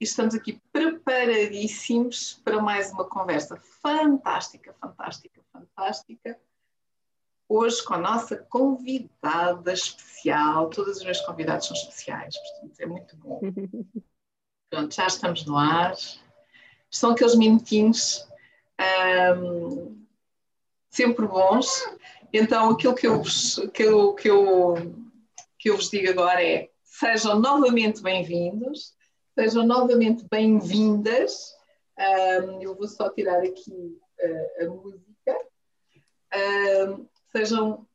e estamos aqui preparadíssimos para mais uma conversa fantástica, fantástica, fantástica. Hoje com a nossa convidada especial, todos os meus convidados são especiais, portanto é muito bom. Pronto, já estamos no ar. São aqueles minutinhos um, sempre bons. Então, aquilo que eu, que, eu, que, eu, que eu vos digo agora é: sejam novamente bem-vindos Sejam novamente bem-vindas. Um, eu vou só tirar aqui uh, a música. Um, sejam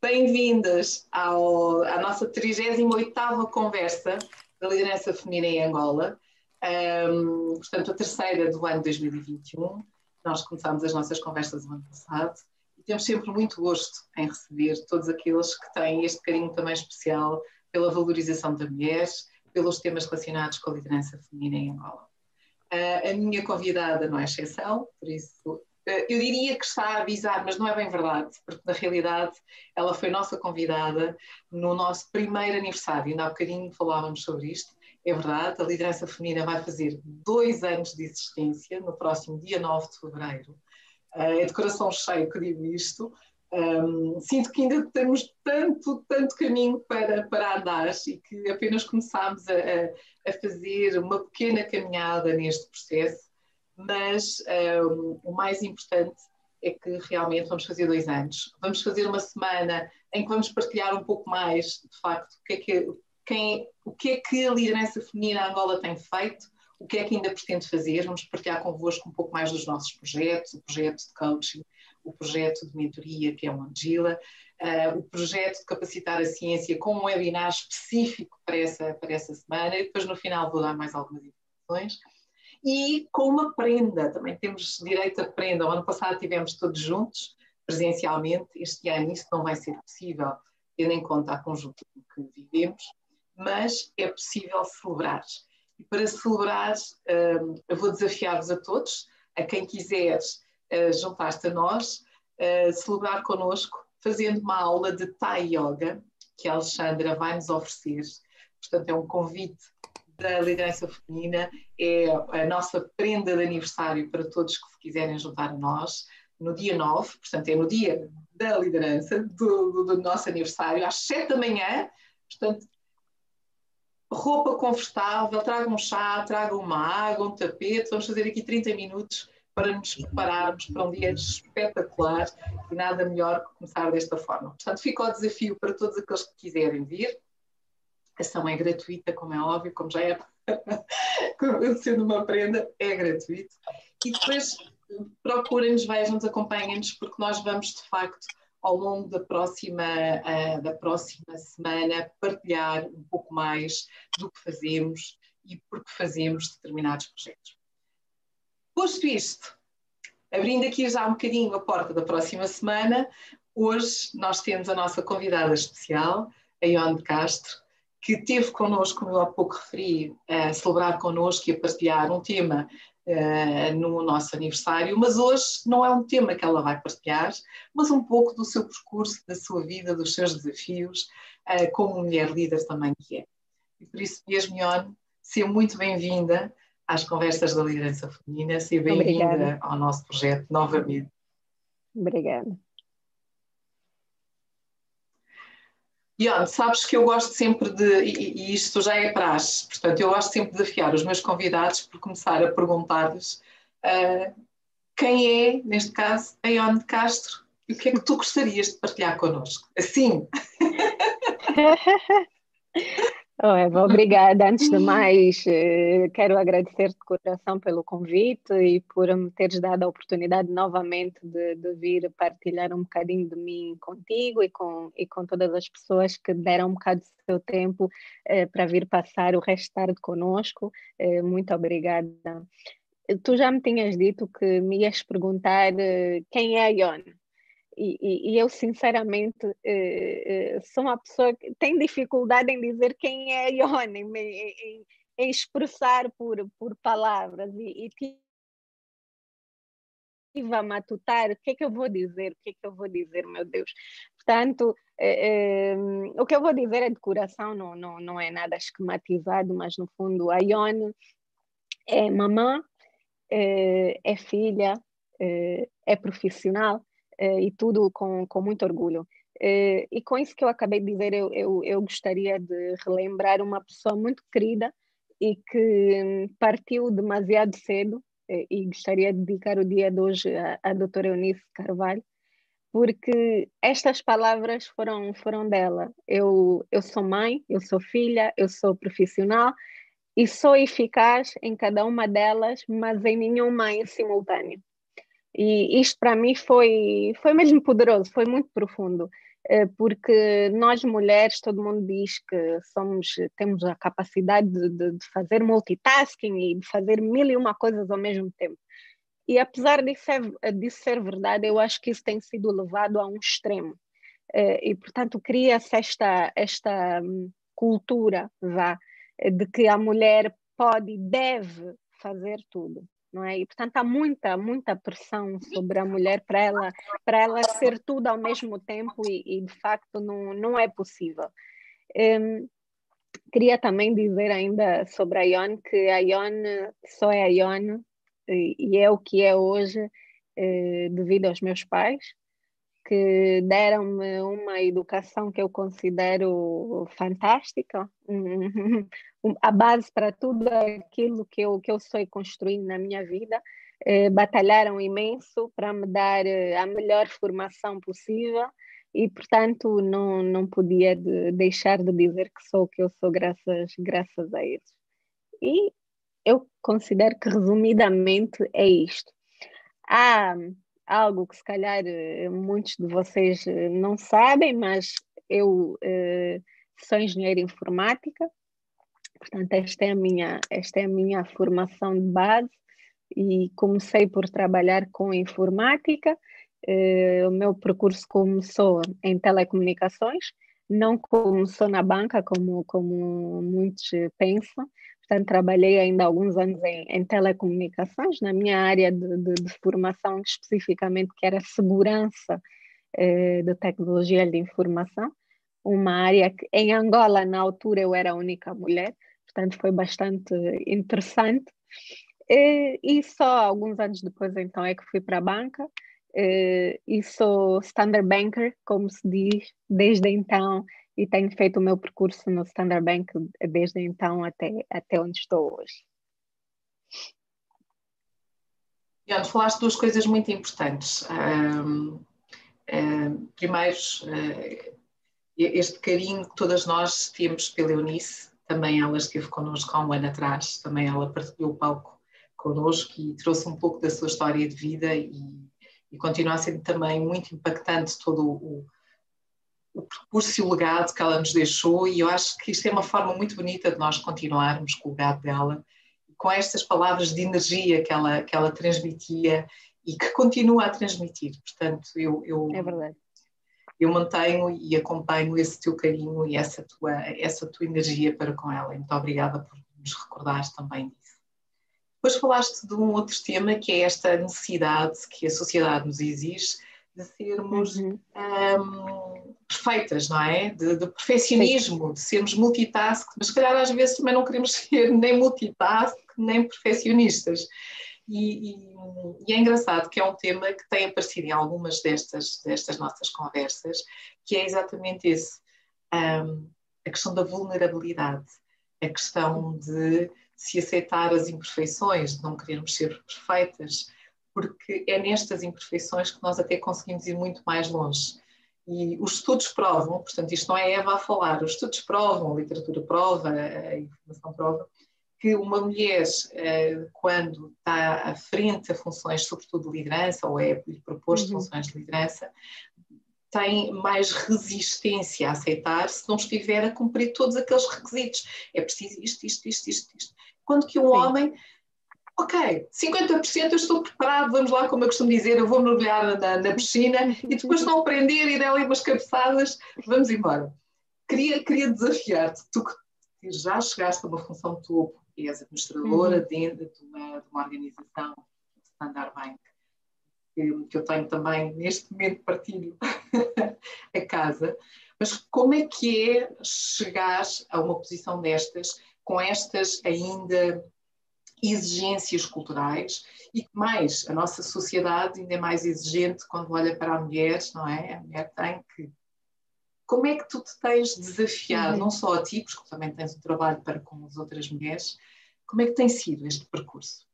bem-vindas à nossa 38ª conversa da liderança feminina em Angola. Um, portanto, a terceira do ano 2021. Nós começámos as nossas conversas no ano passado e temos sempre muito gosto em receber todos aqueles que têm este carinho também especial pela valorização da mulher pelos temas relacionados com a liderança feminina em Angola. Uh, a minha convidada não é exceção, por isso uh, eu diria que está a avisar, mas não é bem verdade, porque na realidade ela foi nossa convidada no nosso primeiro aniversário, ainda há bocadinho falávamos sobre isto. É verdade, a liderança feminina vai fazer dois anos de existência no próximo dia 9 de fevereiro. Uh, é de coração cheio que digo isto, um, sinto que ainda temos tanto, tanto caminho para, para andar e que apenas começámos a, a fazer uma pequena caminhada neste processo, mas um, o mais importante é que realmente vamos fazer dois anos. Vamos fazer uma semana em que vamos partilhar um pouco mais, de facto, o que é que, quem, o que, é que a liderança feminina Angola tem feito, o que é que ainda pretende fazer. Vamos partilhar convosco um pouco mais dos nossos projetos, o projeto de coaching o projeto de mentoria, que é o Angila, uh, o projeto de capacitar a ciência com um webinar específico para essa, para essa semana, e depois no final vou dar mais algumas informações. E com uma prenda, também temos direito a prenda. O ano passado tivemos todos juntos, presencialmente, este ano isso não vai ser possível, tendo em conta a conjuntura que vivemos, mas é possível celebrar. E para celebrar, uh, eu vou desafiar-vos a todos, a quem quiseres juntar-te a nós, uh, celebrar connosco, fazendo uma aula de Thai Yoga, que a Alexandra vai nos oferecer. Portanto, é um convite da liderança feminina, é a nossa prenda de aniversário para todos que se quiserem juntar a nós, no dia 9, portanto, é no dia da liderança, do, do, do nosso aniversário, às 7 da manhã. Portanto, roupa confortável, tragam um chá, tragam uma água, um tapete, vamos fazer aqui 30 minutos para nos prepararmos para um dia espetacular e nada melhor que começar desta forma. Portanto, fica o desafio para todos aqueles que quiserem vir. A ação é gratuita, como é óbvio, como já é sendo uma prenda, é gratuito. E depois procurem-nos, vejam-nos, acompanhem-nos, porque nós vamos de facto ao longo da próxima, uh, da próxima semana partilhar um pouco mais do que fazemos e por que fazemos determinados projetos. Posto isto, abrindo aqui já um bocadinho a porta da próxima semana, hoje nós temos a nossa convidada especial, a Ione de Castro, que teve connosco, como eu há pouco referi, a celebrar connosco e a partilhar um tema uh, no nosso aniversário, mas hoje não é um tema que ela vai partilhar, mas um pouco do seu percurso, da sua vida, dos seus desafios, uh, como mulher líder também que é. E por isso mesmo, Ione, seja muito bem-vinda às conversas da liderança feminina. Seja bem-vinda ao nosso projeto novamente. Obrigada. Ian, sabes que eu gosto sempre de, e, e isto já é praxe, portanto, eu gosto sempre de desafiar os meus convidados por começar a perguntar-lhes uh, quem é, neste caso, a Ione de Castro e o que é que tu gostarias de partilhar connosco? Assim. Oh, Eva, obrigada. Antes de mais, eh, quero agradecer de coração pelo convite e por me teres dado a oportunidade novamente de, de, vir partilhar um bocadinho de mim contigo e com, e com todas as pessoas que deram um bocado do seu tempo eh, para vir passar o resto da tarde conosco. Eh, muito obrigada. Tu já me tinhas dito que me ias perguntar eh, quem é a Ione. E, e, eu, sinceramente, eh, eh, sou uma pessoa que tem dificuldade em dizer quem é Ione, em, em, em, expressar por, por palavras. E, e tive a matutar o que é que eu vou dizer, o que é que eu vou dizer, meu Deus. Portanto, eh, o que eu vou dizer é de coração, não, não, não é nada esquematizado, mas no fundo a Ione é mamã, é, filha, é, profissional e tudo com, com muito orgulho. É, e com isso que eu acabei de dizer, eu, eu, eu gostaria de relembrar uma pessoa muito querida e que partiu demasiado cedo e gostaria de dedicar o dia de hoje à, à doutora Eunice Carvalho, porque estas palavras foram, foram dela. Eu, eu sou mãe, eu sou filha, eu sou profissional e sou eficaz em cada uma delas, mas em nenhuma em simultâneo. E isto para mim foi, foi mesmo poderoso, foi muito profundo. Eh, porque nós mulheres, todo mundo diz que somos, temos a capacidade de, de, fazer multitasking e de fazer mil e uma coisas ao mesmo tempo. E apesar disso ser, disso ser verdade, eu acho que isso tem sido levado a um extremo. Eh, e, portanto, cria-se esta, esta hum, cultura vá, de que a mulher pode e deve fazer tudo não é? E portanto há muita, muita pressão sobre a mulher para ela, para ela ser tudo ao mesmo tempo e, e de facto não, não é possível. Um, queria também dizer ainda sobre a Ione que a Ione só é a Ione e, e é o que é hoje eh, devido aos meus pais que deram-me uma educação que eu considero fantástica, a base para tudo aquilo que eu, que eu sou construindo na minha vida. Eh, batalharam imenso para me dar eh, a melhor formação possível e, portanto, não, não podia de deixar de dizer que sou o que eu sou graças, graças a eles. E eu considero que, resumidamente, é isto. Há algo que se calhar eh, muitos de vocês eh, não sabem, mas eu eh, sou engenheira informática, portanto esta é a minha esta é a minha formação de base e comecei por trabalhar com informática. o meu percurso começou em telecomunicações, não começou na banca como como muitos pensam, Portanto, trabalhei ainda alguns anos em, em telecomunicações, na minha área de, de, de, formação especificamente, que era segurança eh, de tecnologia de informação, uma área que em Angola, na altura, eu era a única mulher, portanto, foi bastante interessante. E, e só alguns anos depois, então, é que fui para a banca, e sou standard banker, como se diz, desde então e tenho feito o meu percurso no Standard Bank desde então até, até onde estou hoje. Ian, falaste duas coisas muito importantes. Um, um, primeiro, uh, este carinho que todas nós temos pela Eunice, também ela esteve connosco há um ano atrás, também ela partilhou o palco connosco e trouxe um pouco da sua história de vida e, e continua sendo também muito impactante todo o, o percurso e o legado que ela nos deixou, e eu acho que isto é uma forma muito bonita de nós continuarmos com o legado dela, com estas palavras de energia que ela, que ela transmitia e que continua a transmitir. Portanto, eu, eu, é eu mantenho e acompanho esse teu carinho e essa tua, essa tua energia para com ela. Muito obrigada por nos recordares também disso. Depois falaste de um outro tema que é esta necessidade que a sociedade nos exige de sermos uhum. um, perfeitas, não é? De, de perfeccionismo, de sermos multitask, mas se calhar às vezes também não queremos ser nem multitask, nem perfeccionistas. E, e, e, é engraçado que é um tema que tem aparecido em algumas destas, destas nossas conversas, que é exatamente esse, um, a questão da vulnerabilidade, a questão de se aceitar as imperfeições, de não querermos ser perfeitas, porque é nestas imperfeições que nós até conseguimos ir muito mais longe. E os estudos provam, portanto, isto não é Eva a falar, os estudos provam, a literatura prova, a informação prova, que uma mulher, eh, quando está à frente a funções, sobretudo de liderança, ou é proposto uhum. funções de liderança, tem mais resistência a aceitar se não estiver a cumprir todos aqueles requisitos. É preciso isto, isto, isto, isto, isto. Quando que um Sim. homem ok, 50% eu estou preparado, vamos lá, como eu costumo dizer, eu vou mergulhar na, na piscina e depois não aprender e dar ali umas cabeçadas, vamos embora. Queria, queria desafiar-te, tu que já chegaste a uma função topo, e és administradora uhum. dentro de uma, de uma organização, Standard Bank, que, que eu tenho também, neste momento, partilho a casa, mas como é que é chegar a uma posição destas, com estas ainda exigências culturais e que mais a nossa sociedade ainda é mais exigente quando olha para a mulher, não é? A mulher tem que. Como é que tu te tens desafiado, não só a ti, porque também tens um trabalho para com as outras mulheres, como é que tem sido este percurso?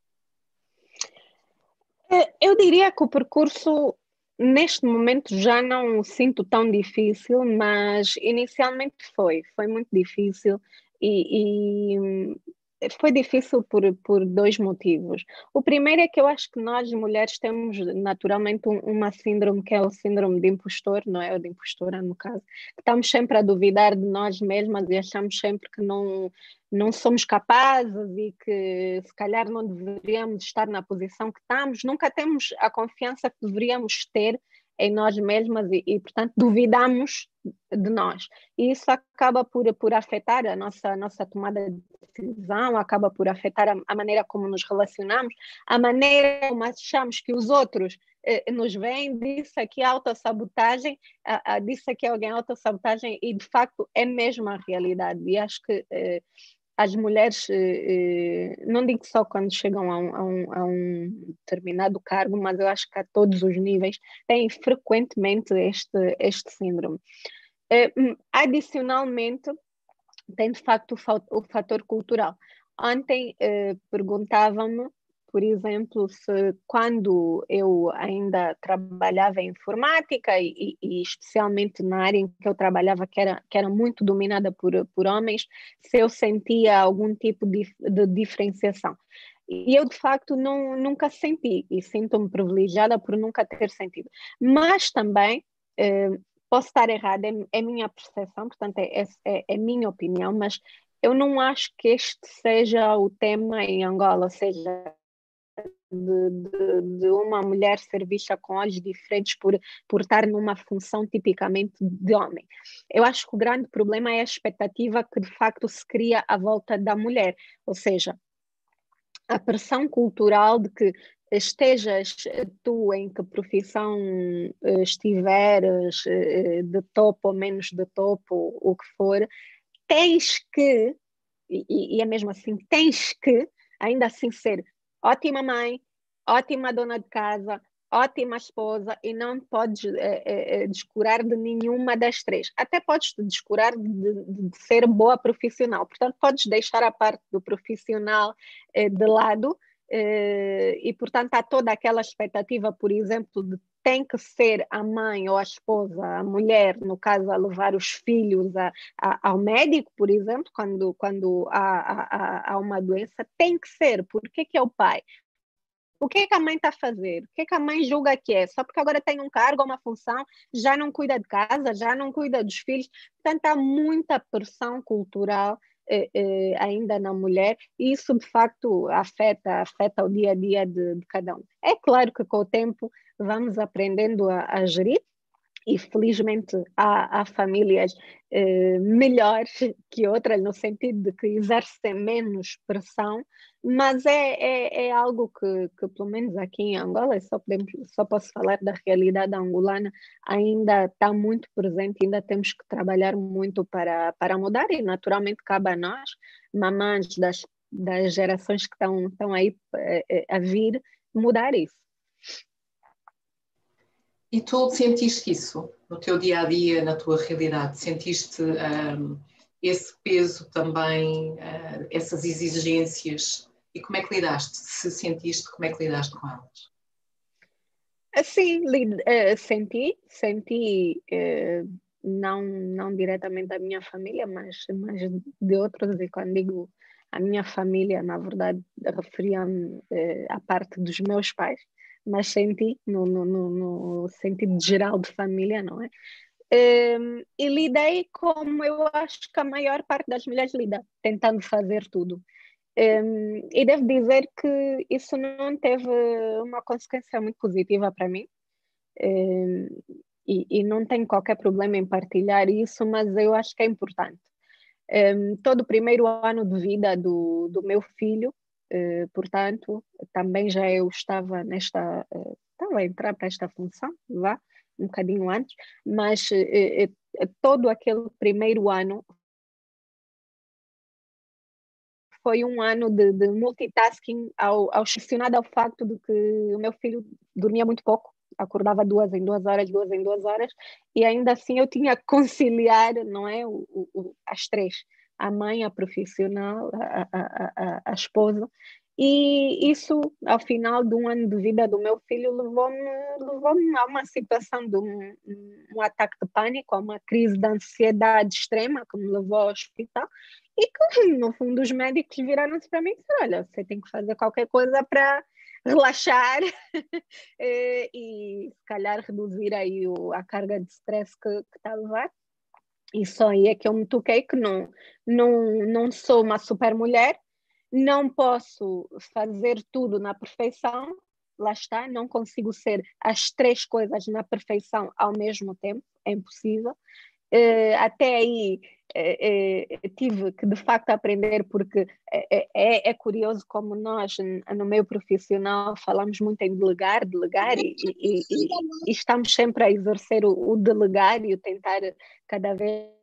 É, eu diria que o percurso neste momento já não o sinto tão difícil, mas inicialmente foi, foi muito difícil e, e foi difícil por, por dois motivos. O primeiro é que eu acho que nós, mulheres, temos naturalmente um, uma síndrome que é o síndrome de impostor, não é? Ou de impostora, no caso. Estamos sempre a duvidar de nós mesmas e achamos sempre que não, não somos capazes e que se calhar não deveríamos estar na posição que estamos. Nunca temos a confiança que deveríamos ter em nós mesmas e, e, portanto, duvidamos de nós. E isso acaba por, por afetar a nossa, nossa tomada de decisão, acaba por afetar a, a maneira como nos relacionamos, a maneira como achamos que os outros eh, nos veem. Disse aqui autossabotagem, ah, ah, disse aqui alguém autossabotagem, e de facto é mesmo a realidade. E acho que. Eh, as mulheres, eh, eh, não digo só quando chegam a um, a, um, a um, determinado cargo, mas eu acho que a todos os níveis têm frequentemente este, este síndrome. Eh, hum, adicionalmente, tem de facto o, fator cultural. Ontem perguntavam-me por exemplo, se quando eu ainda trabalhava em informática e, e, especialmente na área em que eu trabalhava, que era, que era muito dominada por, por homens, se eu sentia algum tipo de, de diferenciação. E eu, de facto, não, nunca senti, e sinto-me privilegiada por nunca ter sentido. Mas também, eh, posso estar errada, é, é minha percepção, portanto, é, é, é minha opinião, mas eu não acho que este seja o tema em Angola, seja de, de, de, uma mulher ser vista com olhos diferentes por, por estar numa função tipicamente de homem. Eu acho que o grande problema é a expectativa que de facto se cria à volta da mulher, ou seja, a pressão cultural de que estejas tu em que profissão eh, estiveres, eh, de topo ou menos de topo, o que for, tens que, e, e é mesmo assim, tens que ainda assim ser ótima mãe, ótima dona de casa, ótima esposa e não podes é, é, descurar de nenhuma das três. Até podes descurar de, de, de, ser boa profissional. Portanto, podes deixar a parte do profissional é, de lado e, portanto, há toda aquela expectativa, por exemplo, de tem que ser a mãe ou a esposa, a mulher, no caso, a levar os filhos a, a, ao médico, por exemplo, quando, quando há, há, há, uma doença, tem que ser. Por que, que é o pai? O que, que a mãe está a fazer? O que, que a mãe julga que é? Só porque agora tem um cargo, uma função, já não cuida de casa, já não cuida dos filhos. Portanto, há muita pressão cultural ainda na mulher, e isso de facto afeta, afeta o dia a dia de, de cada um. É claro que com o tempo vamos aprendendo a, a gerir, e felizmente há, há famílias eh, melhores que outras, no sentido de que exercem menos pressão, mas é, é, é algo que, que, pelo menos aqui em Angola, só, podemos, só posso falar da realidade angolana, ainda está muito presente, ainda temos que trabalhar muito para, para mudar, e naturalmente cabe a nós, mamães das, das gerações que estão, estão aí eh, eh, a vir, mudar isso. E tu sentiste isso no teu dia a dia, na tua realidade? Sentiste um, esse peso também, uh, essas exigências? E como é que lidaste? Se sentiste, como é que lidaste com elas? Sim, uh, senti, senti uh, não, não diretamente da minha família, mas, mas de outros, e quando digo a minha família, na verdade, referia-me uh, à parte dos meus pais, mas senti no, no, no, no sentido geral de família, não é? Um, e lidei como eu acho que a maior parte das mulheres lida, tentando fazer tudo. Um, e devo dizer que isso não teve uma consequência muito positiva para mim. Um, e, e, não tenho qualquer problema em partilhar isso, mas eu acho que é importante. todo o primeiro ano de vida do, do meu filho, eh, portanto, também já eu estava nesta, uh, estava a entrar para esta função, vá, um bocadinho antes, mas uh, todo aquele primeiro ano foi um ano de, de multitasking ao, ao ao facto de que o meu filho dormia muito pouco, acordava duas em duas horas, duas em duas horas, e ainda assim eu tinha que conciliar, não é, o, o, as três, a mãe, a profissional, a, a, a, a esposa, e isso, ao final de um ano de vida do meu filho, levou-me levou a uma situação de um, um, ataque de pânico, a uma crise de ansiedade extrema que me levou ao hospital. E que, no fundo, os médicos viraram-se para mim e disseram: Olha, você tem que fazer qualquer coisa para relaxar eh, e, se calhar, reduzir aí o, a carga de stress que, que está a levar. E só aí é que eu me toquei que não, não, não sou uma super mulher, não posso fazer tudo na perfeição, lá está, não consigo ser as três coisas na perfeição ao mesmo tempo, é impossível. Uh, até aí uh, uh, tive que de facto aprender, porque é, é, curioso como nós, no meio profissional, falamos muito em delegar, delegar, e, e, e, e estamos sempre a exercer o, o delegar e o tentar cada vez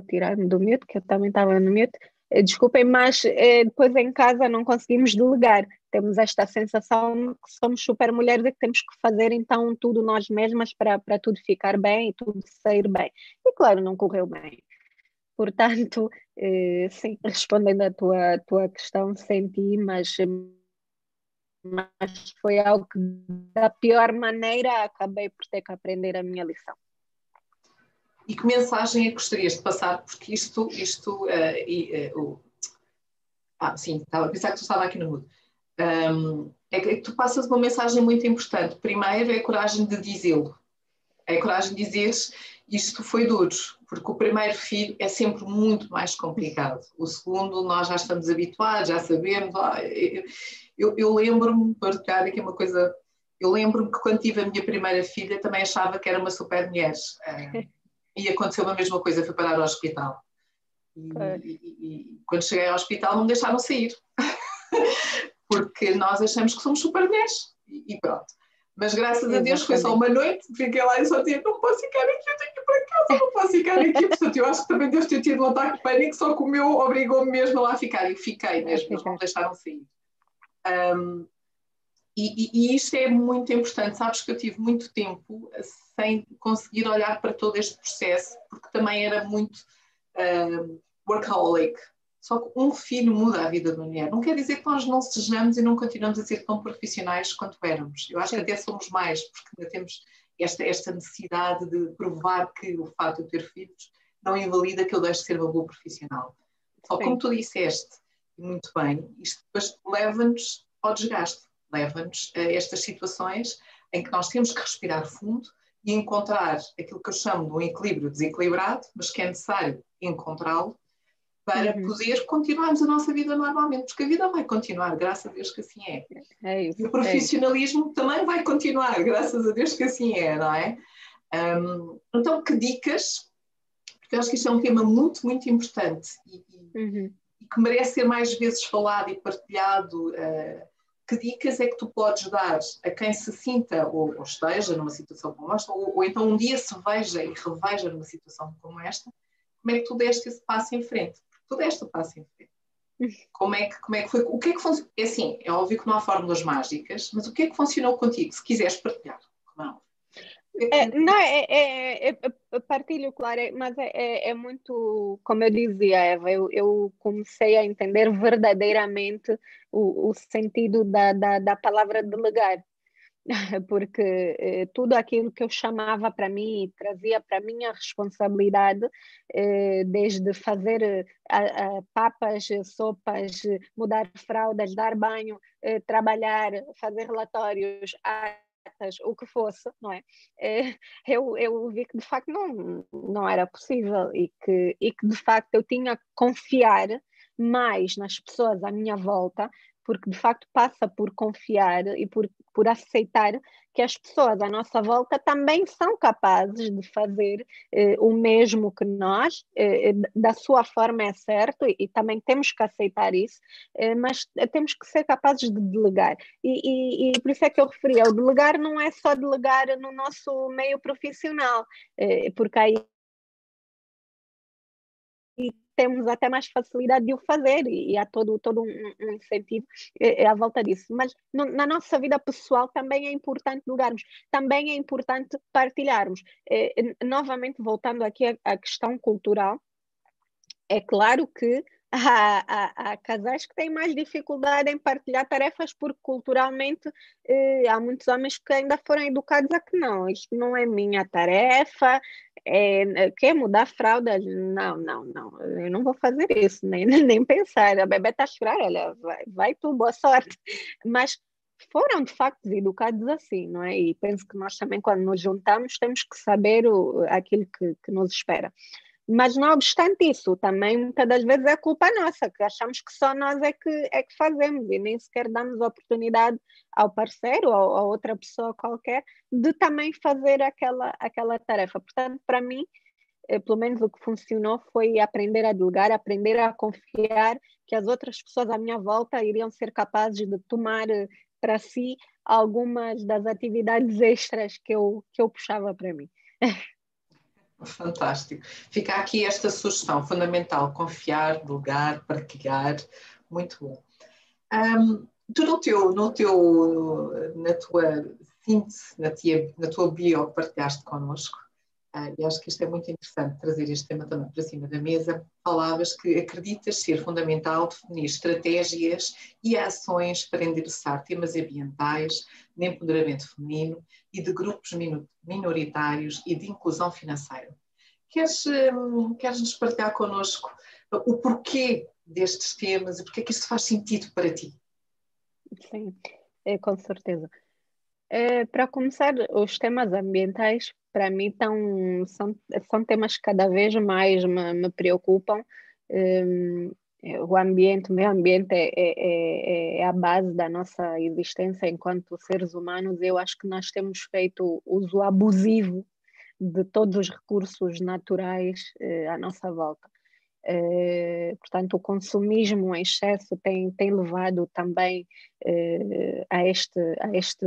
tirar-me do mute, que eu também estava no mute. Eh, desculpem, mas eh, depois em casa não conseguimos delegar. Temos esta sensação que somos super mulheres e que temos que fazer então tudo nós mesmas para, para tudo ficar bem e tudo sair bem. E claro, não correu bem. Portanto, eh, sim, respondendo à tua, tua questão, senti, mas, mas foi algo que da pior maneira acabei por ter que aprender a minha lição. E que mensagem é que gostarias de passar? Porque isto, isto uh, e, uh, ah, sim, estava a pensar que tu estava aqui no mudo. Um, é que tu passas uma mensagem muito importante. Primeiro é a coragem de dizê-lo. É a coragem de dizeres isto foi duro, porque o primeiro filho é sempre muito mais complicado. O segundo nós já estamos habituados, já sabemos. Ah, eu, eu lembro-me, para aqui uma coisa, eu lembro-me que quando tive a minha primeira filha também achava que era uma super mulher. e aconteceu a mesma coisa, fui parar ao hospital. E, e, e, quando cheguei ao hospital não me deixaram sair, porque nós achamos que somos super mulheres e, pronto. Mas graças Exatamente. a Deus foi só uma noite, fiquei lá e só tinha, não posso ficar aqui, eu tenho que ir para casa, não posso ficar aqui. Portanto, eu acho que também Deus ter tido um ataque de pânico, só que o meu obrigou-me mesmo a lá ficar e fiquei mesmo, eles não me deixaram sair. Um, e, e, e, isto é muito importante, sabes que eu tive muito tempo sem conseguir olhar para todo este processo, porque também era muito uh, workaholic. Só que um filho muda a vida da mulher. Não quer dizer que nós não sejamos e não continuamos a ser tão profissionais quanto éramos. Eu acho que até somos mais, porque ainda temos esta, esta necessidade de provar que o fato de eu ter filhos não invalida que eu deixe de ser uma boa profissional. Só como tu disseste, muito bem, isto depois leva-nos ao desgaste leva-nos a estas situações em que nós temos que respirar fundo e encontrar aquilo que eu chamo de um equilíbrio desequilibrado, mas que é necessário encontrá-lo para uhum. poder continuarmos a nossa vida normalmente, porque a vida vai continuar, graças a Deus que assim é. é isso, e o profissionalismo é também vai continuar, graças a Deus que assim é, não é? Um, então, que dicas? Porque eu acho que isto é um tema muito, muito importante e, uhum. e que merece ser mais vezes falado e partilhado. Uh, que dicas é que tu podes dar a quem se sinta ou, ou esteja numa situação como esta, ou, ou, então um dia se veja e reveja numa situação como esta, como é que tu deste esse passo em frente? Porque tu deste o passo em frente. Como é que, como é que foi? O que é que funcionou? É assim, é óbvio que não há fórmulas mágicas, mas o que é que funcionou contigo? Se quiseres partilhar, como é, não, é, é, é, é, partilho, claro, é, mas é, é, é, muito, como eu dizia, Eva, eu, eu comecei a entender verdadeiramente o, o sentido da, da, da palavra delegar, porque eh, tudo aquilo que eu chamava para mim e trazia para minha responsabilidade, eh, desde fazer eh, a, a papas, sopas, mudar fraldas, dar banho, trabalhar, fazer relatórios, a o que fosse, não é? Eh, eu, eu vi que de facto não, não era possível e que, e que de facto eu tinha que confiar mais nas pessoas à minha volta, porque de facto passa por confiar e por, por aceitar que as pessoas à nossa volta também são capazes de fazer eh, o mesmo que nós, eh, eh da sua forma é certo, e, e, também temos que aceitar isso, eh, mas temos que ser capazes de delegar. E, e, e, por isso é que eu referia, o delegar não é só delegar no nosso meio profissional, eh, porque aí temos até mais facilidade de o fazer e, há todo, todo um, um incentivo é, à volta disso. Mas no, na nossa vida pessoal também é importante lugarmos, também é importante partilharmos. É, novamente, voltando aqui à, à questão cultural, é claro que há, casais que têm mais dificuldade em partilhar tarefas porque culturalmente eh, há muitos homens que ainda foram educados a que não, isto não é minha tarefa, é, quer mudar fraldas? Não, não, não, eu não vou fazer isso, nem, nem pensar, a bebê está a chorar, olha, vai, vai tu, boa sorte, mas foram de facto educados assim, não é? E penso que nós também, quando nos juntamos, temos que saber o, aquilo que, que nos espera. Mas não obstante isso, também muitas das vezes é culpa nossa, que achamos que só nós é que, é que fazemos e nem sequer damos oportunidade ao parceiro ou a outra pessoa qualquer de também fazer aquela, aquela tarefa. Portanto, para mim, eh, pelo menos o que funcionou foi aprender a delegar, aprender a confiar que as outras pessoas à minha volta iriam ser capazes de tomar eh, para si algumas das atividades extras que eu, que eu puxava para mim. Fantástico. Fica aqui esta sugestão fundamental: confiar, delegar, partilhar. Muito bom. Um, tu no teu, no teu, na tua síntese, na, tia, na tua bio que partilhaste connosco, uh, e acho que isto é muito interessante trazer este tema também para cima da mesa, falavas que acreditas ser fundamental definir estratégias e ações para endereçar temas ambientais, de empoderamento feminino e de grupos minoritários e de inclusão financeira. Queres, hum, queres nos partilhar connosco o porquê destes temas e porquê é que isto faz sentido para ti? Sim, é, com certeza. É, para começar, os temas ambientais, para mim, tão, são, são temas que cada vez mais me, me preocupam. Um, o ambiente, o meio ambiente é, é, é, é, a base da nossa existência enquanto seres humanos. Eu acho que nós temos feito uso abusivo de todos os recursos naturais eh, à nossa volta. Eh, portanto, o consumismo em excesso tem, tem levado também eh, a este, a este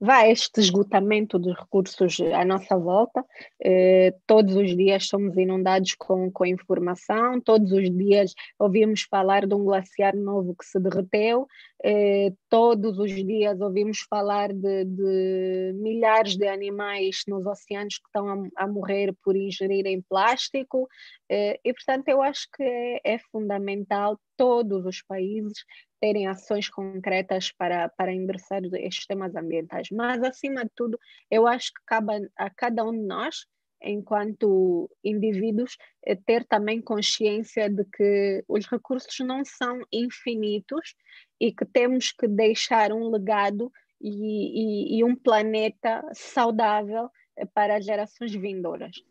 vai este esgotamento dos recursos à nossa volta. Eh, todos os dias somos inundados com, com informação, todos os dias ouvimos falar de um glaciar novo que se derreteu, eh, todos os dias ouvimos falar de, de, milhares de animais nos oceanos que estão a, a morrer por ingerirem plástico, e portanto eu acho que é, é fundamental todos os países terem ações concretas para, para endereçar estes temas ambientais. Mas, acima de tudo, eu acho que cabe a cada um de nós, enquanto indivíduos, eh, ter também consciência de que os recursos não são infinitos e que temos que deixar um legado e, e, e um planeta saudável eh, para as gerações vindouras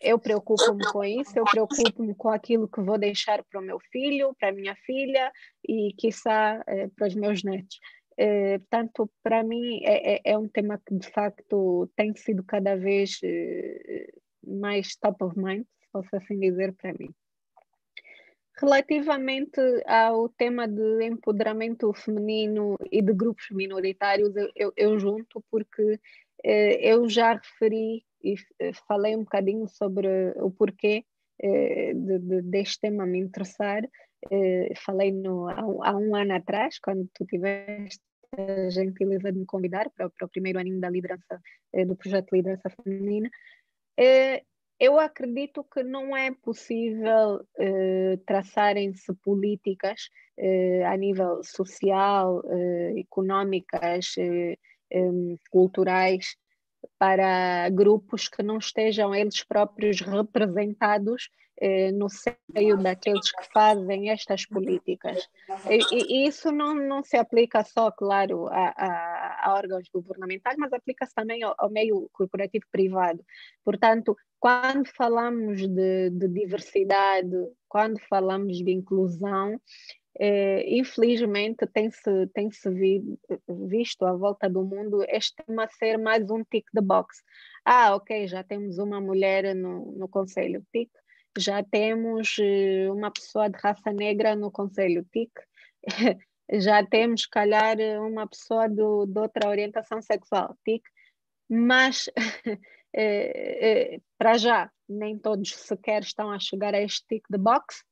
eu preocupo-me com isso, eu preocupo-me com aquilo que vou deixar para o meu filho, para a minha filha e, quiçá, eh, para os meus netos. Eh, portanto, para mim é, é, é, um tema que de facto tem sido cada vez eh, mais top of mind, se posso assim dizer, para mim. Relativamente ao tema de empoderamento feminino e de grupos minoritários, eu, eu, junto porque eu já referi e eh, falei um bocadinho sobre o porquê eh, de, de, deste tema me interessar. Eh, falei no, há, há, um ano atrás, quando tu tiveste a gentileza de me convidar para, para o primeiro aninho da liderança, do projeto Liderança Feminina. Eu acredito que não é possível traçarem-se políticas a nível social, económicas, culturais, para grupos que não estejam eles próprios representados eh, no seio daqueles que fazem estas políticas. E, e isso não, não se aplica só, claro, a, a, a órgãos governamentais, mas aplica-se também ao, ao, meio corporativo privado. Portanto, quando falamos de, de diversidade, quando falamos de inclusão, eh, infelizmente tem-se tem -se vi, visto à volta do mundo este tema ser mais um tick the box. Ah, ok, já temos uma mulher no, no Conselho, tick. Já temos eh, uma pessoa de raça negra no Conselho, tick. já temos, calhar, uma pessoa do, de outra orientação sexual, tic, mas eh, eh, para já nem todos sequer estão a chegar a este tick the box.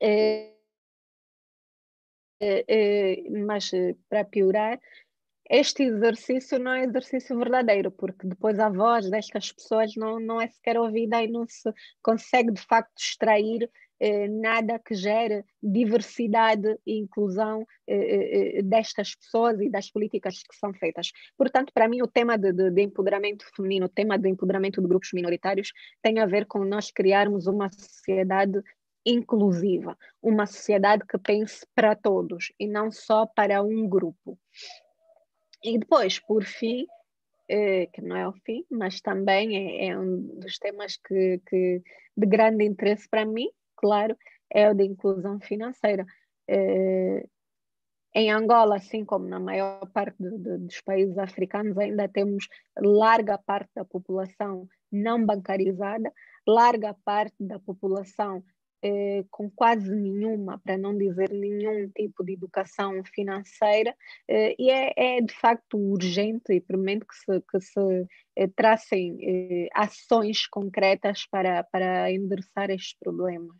Eh, mas eh, para piorar, este exercício não é exercício verdadeiro, porque depois a voz destas pessoas não, não é sequer ouvida e não se consegue de facto extrair eh, nada que gere diversidade e inclusão eh, eh, destas pessoas e das políticas que são feitas. Portanto, para mim, o tema de, de, de, empoderamento feminino, o tema de empoderamento de grupos minoritários, tem a ver com nós criarmos uma sociedade inclusiva, uma sociedade que pense para todos e não só para um grupo. E depois, por fim, eh, que não é o fim, mas também é, é um dos temas que, que, de grande interesse para mim, claro, é o de inclusão financeira. Eh, em Angola, assim como na maior parte de, de, dos países africanos, ainda temos larga parte da população não bancarizada, larga parte da população eh, com quase nenhuma, para não dizer nenhum tipo de educação financeira, eh, e é, é, de facto urgente e premente que se, que se eh, tracem ações concretas para, para endereçar estes problemas.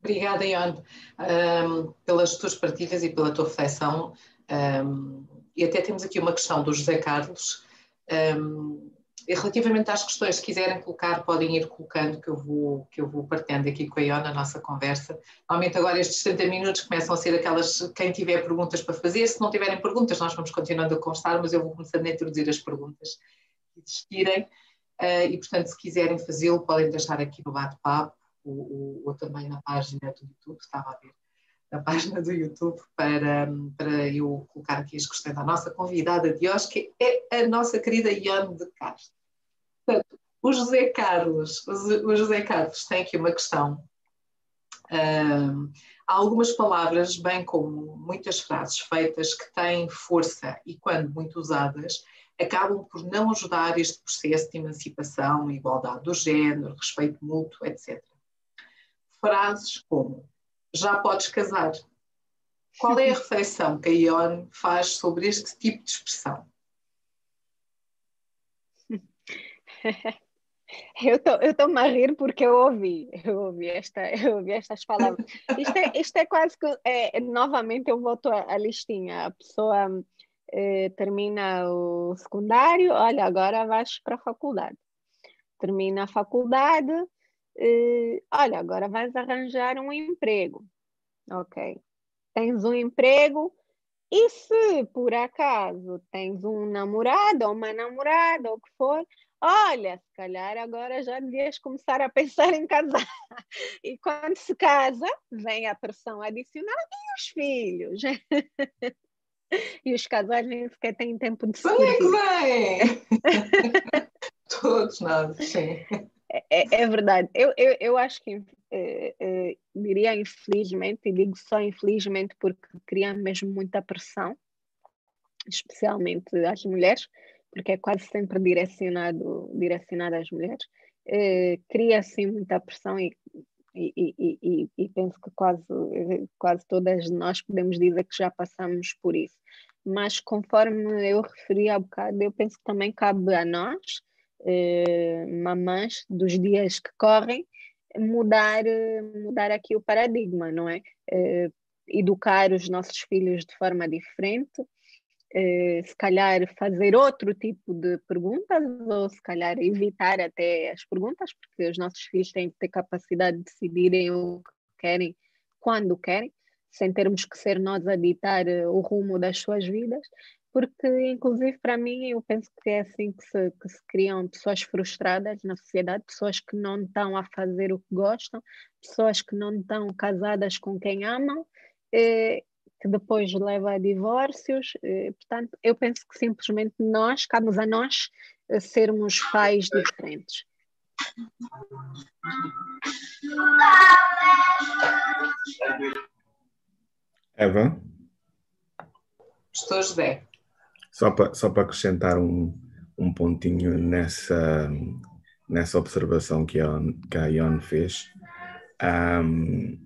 Obrigada, Ione, um, pelas tuas partilhas e pela tua reflexão. Um, e até temos aqui uma questão do José Carlos. Um, relativamente às questões, se quiserem colocar, podem ir colocando, que eu vou, que eu vou partilhando aqui com a Iona a nossa conversa. Normalmente agora estes 30 minutos começam a ser aquelas, quem tiver perguntas para fazer, se não tiverem perguntas nós vamos continuando a constar, mas eu vou começando a introduzir as perguntas que existirem, uh, e portanto se quiserem fazê-lo podem deixar aqui no bate-papo, ou, ou, também na página do YouTube, estava a ver, na página do YouTube, para, para eu colocar aqui as questões da nossa convidada de hoje, que é a nossa querida Iane de Castro. Portanto, o José Carlos, o José Carlos tem aqui uma questão. Um, há algumas palavras, bem como muitas frases feitas, que têm força e, quando muito usadas, acabam por não ajudar este processo de emancipação, igualdade do género, respeito mútuo, etc. Frases como já podes casar. Qual é a reflexão que a Ione faz sobre este tipo de expressão? Eu estou a rir porque eu ouvi, eu ouvi, esta, eu ouvi estas palavras. Isto é, isto é quase que, é, novamente eu volto à, listinha, a pessoa eh, termina o secundário, olha, agora vais para a faculdade. Termina a faculdade, eh, olha, agora vais arranjar um emprego. Ok. Tens um emprego, e se por acaso tens um namorado ou uma namorada ou o que for, olha, se calhar agora já devias começar a pensar em casar. E quando se casa, vem a pressão adicional e os filhos. E os casais nem sequer têm tempo de se Quando é que vem? Todos nós, sim. É, é, é, verdade. Eu, eu, eu acho que é, é, diria infelizmente, e digo só infelizmente porque cria mesmo muita pressão, especialmente às mulheres, porque é quase sempre direcionado, direcionado às mulheres, eh, cria assim muita pressão e, e, e, e, e penso que quase, quase todas nós podemos dizer que já passamos por isso. Mas conforme eu referi há bocado, eu penso que também cabe a nós, eh, mamães dos dias que correm, mudar, mudar aqui o paradigma, não é? Eh, educar os nossos filhos de forma diferente, eh, se calhar fazer outro tipo de perguntas ou se calhar evitar até as perguntas, porque os nossos filhos têm que ter capacidade de decidirem o que querem, quando querem, sem termos que ser nós a ditar eh, o rumo das suas vidas, porque inclusive para mim eu penso que é assim que se, que se criam pessoas frustradas na sociedade, pessoas que não estão a fazer o que gostam, pessoas que não estão casadas com quem amam, eh, que depois leva a divórcios. Eh, portanto, eu penso que simplesmente nós, cabe a nós, eh, sermos pais diferentes. Eva? Estou, José. Só para, só para acrescentar um, um pontinho nessa, nessa observação que a, que a Ion fez. Um,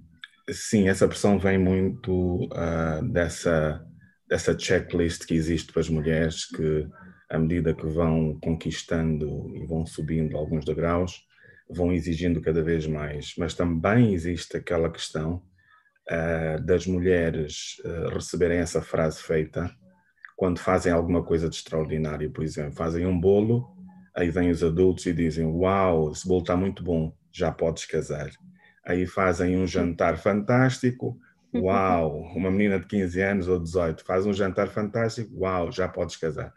sim, essa pressão vem muito uh, dessa, dessa checklist que existe para as mulheres que, à medida que vão conquistando e vão subindo alguns degraus, vão exigindo cada vez mais. Mas também existe aquela questão uh, das mulheres uh, receberem essa frase feita quando fazem alguma coisa de extraordinário, por exemplo, fazem um bolo, aí vêm os adultos e dizem: Uau, esse bolo está muito bom, já podes casar. Aí fazem um jantar fantástico, uau, uma menina de 15 anos ou 18 faz um jantar fantástico, uau, já podes casar.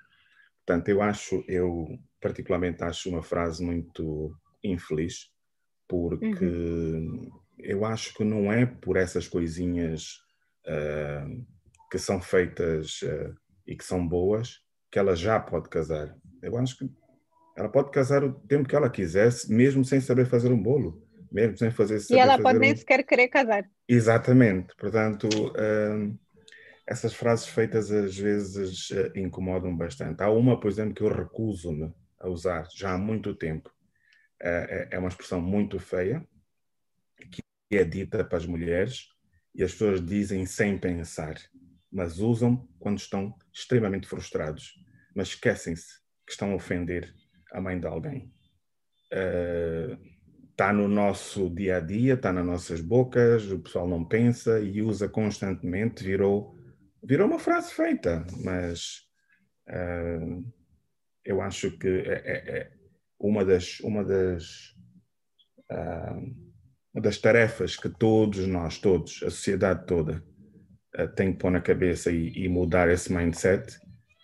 Portanto, eu acho, eu particularmente acho uma frase muito infeliz, porque uhum. eu acho que não é por essas coisinhas uh, que são feitas uh, e que são boas que ela já pode casar. Eu acho que ela pode casar o tempo que ela quisesse, mesmo sem saber fazer um bolo, mesmo sem fazer. E ela pode nem sequer querer casar. Exatamente. Portanto, uh, essas frases feitas às vezes uh, incomodam bastante. Há uma, por exemplo, que eu recuso-me a usar já há muito tempo. Uh, é uma expressão muito feia, que é dita para as mulheres, e as pessoas dizem sem pensar mas usam quando estão extremamente frustrados, mas esquecem-se que estão a ofender a mãe de alguém. Está uh, no nosso dia a dia, está nas nossas bocas, o pessoal não pensa e usa constantemente, virou, virou uma frase feita, mas uh, eu acho que é, é, é uma das, uma das, uh, uma das tarefas que todos nós, todos, a sociedade toda, tem que pôr na cabeça e, e, mudar esse mindset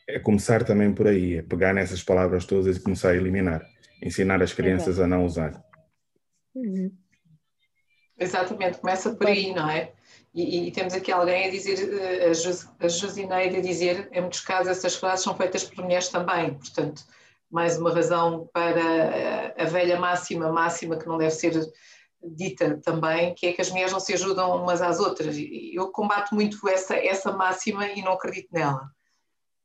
é começar também por aí, é pegar nessas palavras todas e começar a eliminar, ensinar as crianças Exato. a não usar. Uhum. Exatamente, começa por aí, não é? E, e, temos aqui alguém a dizer, eh, a, a Josineide a dizer, em muitos casos essas frases são feitas por mulheres também, portanto, mais uma razão para a velha máxima, máxima que não deve ser dita também, que é que as mulheres não se ajudam umas às outras. Eu combato muito essa, essa máxima e não acredito nela.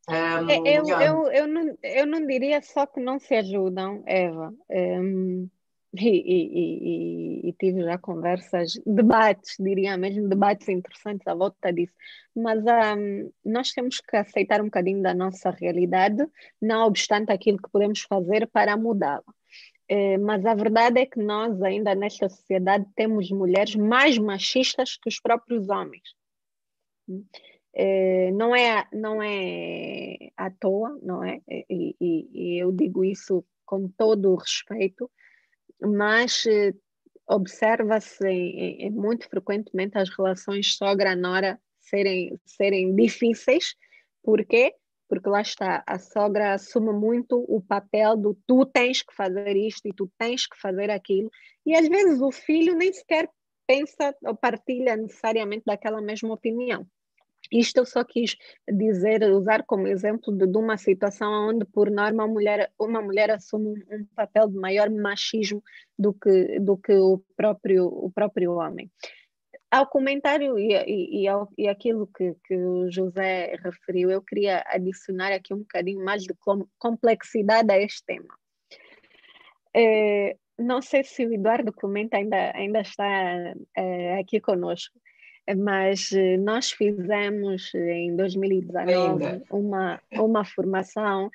Um, eu, eu, eu, não, eu não diria só que não se ajudam, Eva. Um, e, e, e, e, tive já conversas, debates, diria mesmo, debates interessantes à volta disso. Mas um, nós temos que aceitar um bocadinho da nossa realidade, não obstante aquilo que podemos fazer para mudá-la. É, mas a verdade é que nós, ainda nesta sociedade, temos mulheres mais machistas que os próprios homens. É, não, é, não é à toa, não é? E, e, e eu digo isso com todo o respeito, mas eh, observa-se muito frequentemente as relações sogra-nora serem, serem difíceis. Por quê? Porque lá está, a sogra assume muito o papel do tu tens que fazer isto e tu tens que fazer aquilo, e às vezes o filho nem sequer pensa ou partilha necessariamente daquela mesma opinião. Isto eu só quis dizer, usar como exemplo de, de uma situação onde, por norma, mulher, uma mulher assume um, um, papel de maior machismo do que, do que o, próprio, o próprio homem ao comentário e, e, e, ao, e aquilo que, que o José referiu, eu queria adicionar aqui um bocadinho mais de complexidade a este tema. É, não sei se o Eduardo Comenta ainda, ainda está é, aqui conosco, mas eh, nós fizemos em 2019 uma, uma formação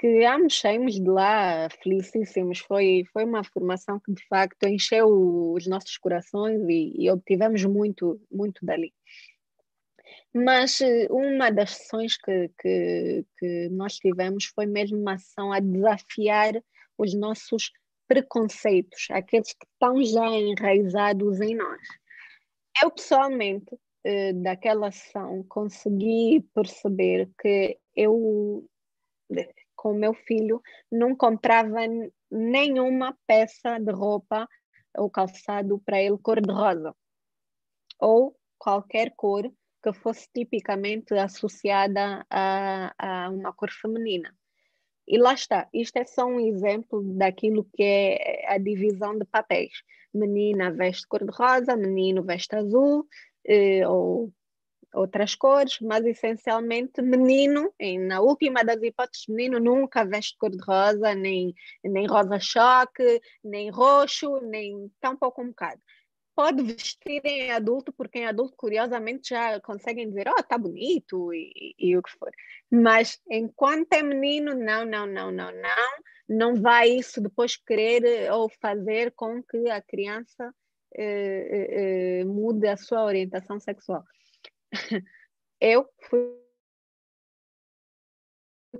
que ambos saímos de lá felicíssimos. Foi, foi uma formação que, de facto, encheu os nossos corações e, e obtivemos muito, muito dali. Mas eh, uma das sessões que, que, que nós tivemos foi mesmo uma ação a desafiar os nossos preconceitos, aqueles que estão já enraizados em nós. Eu, pessoalmente, eh, daquela ação, consegui perceber que eu com o meu filho, não comprava nenhuma peça de roupa ou calçado para ele cor-de-rosa ou qualquer cor que fosse tipicamente associada a, a uma cor feminina. E lá está, isto é só um exemplo daquilo que é a divisão de papéis. Menina veste cor-de-rosa, menino veste azul, eh, ou outras cores, mas essencialmente menino, na última das hipóteses, menino nunca veste cor-de-rosa, nem, nem rosa-choque, nem roxo, nem tão pouco um bocado. Pode vestir em adulto, porque em adulto, curiosamente, já conseguem dizer, oh, tá bonito, e, e, e o que for. Mas enquanto é menino, não, não, não, não, não, não vai isso depois querer eh, ou fazer com que a criança eh, eh mude a sua orientação sexual. Eu fui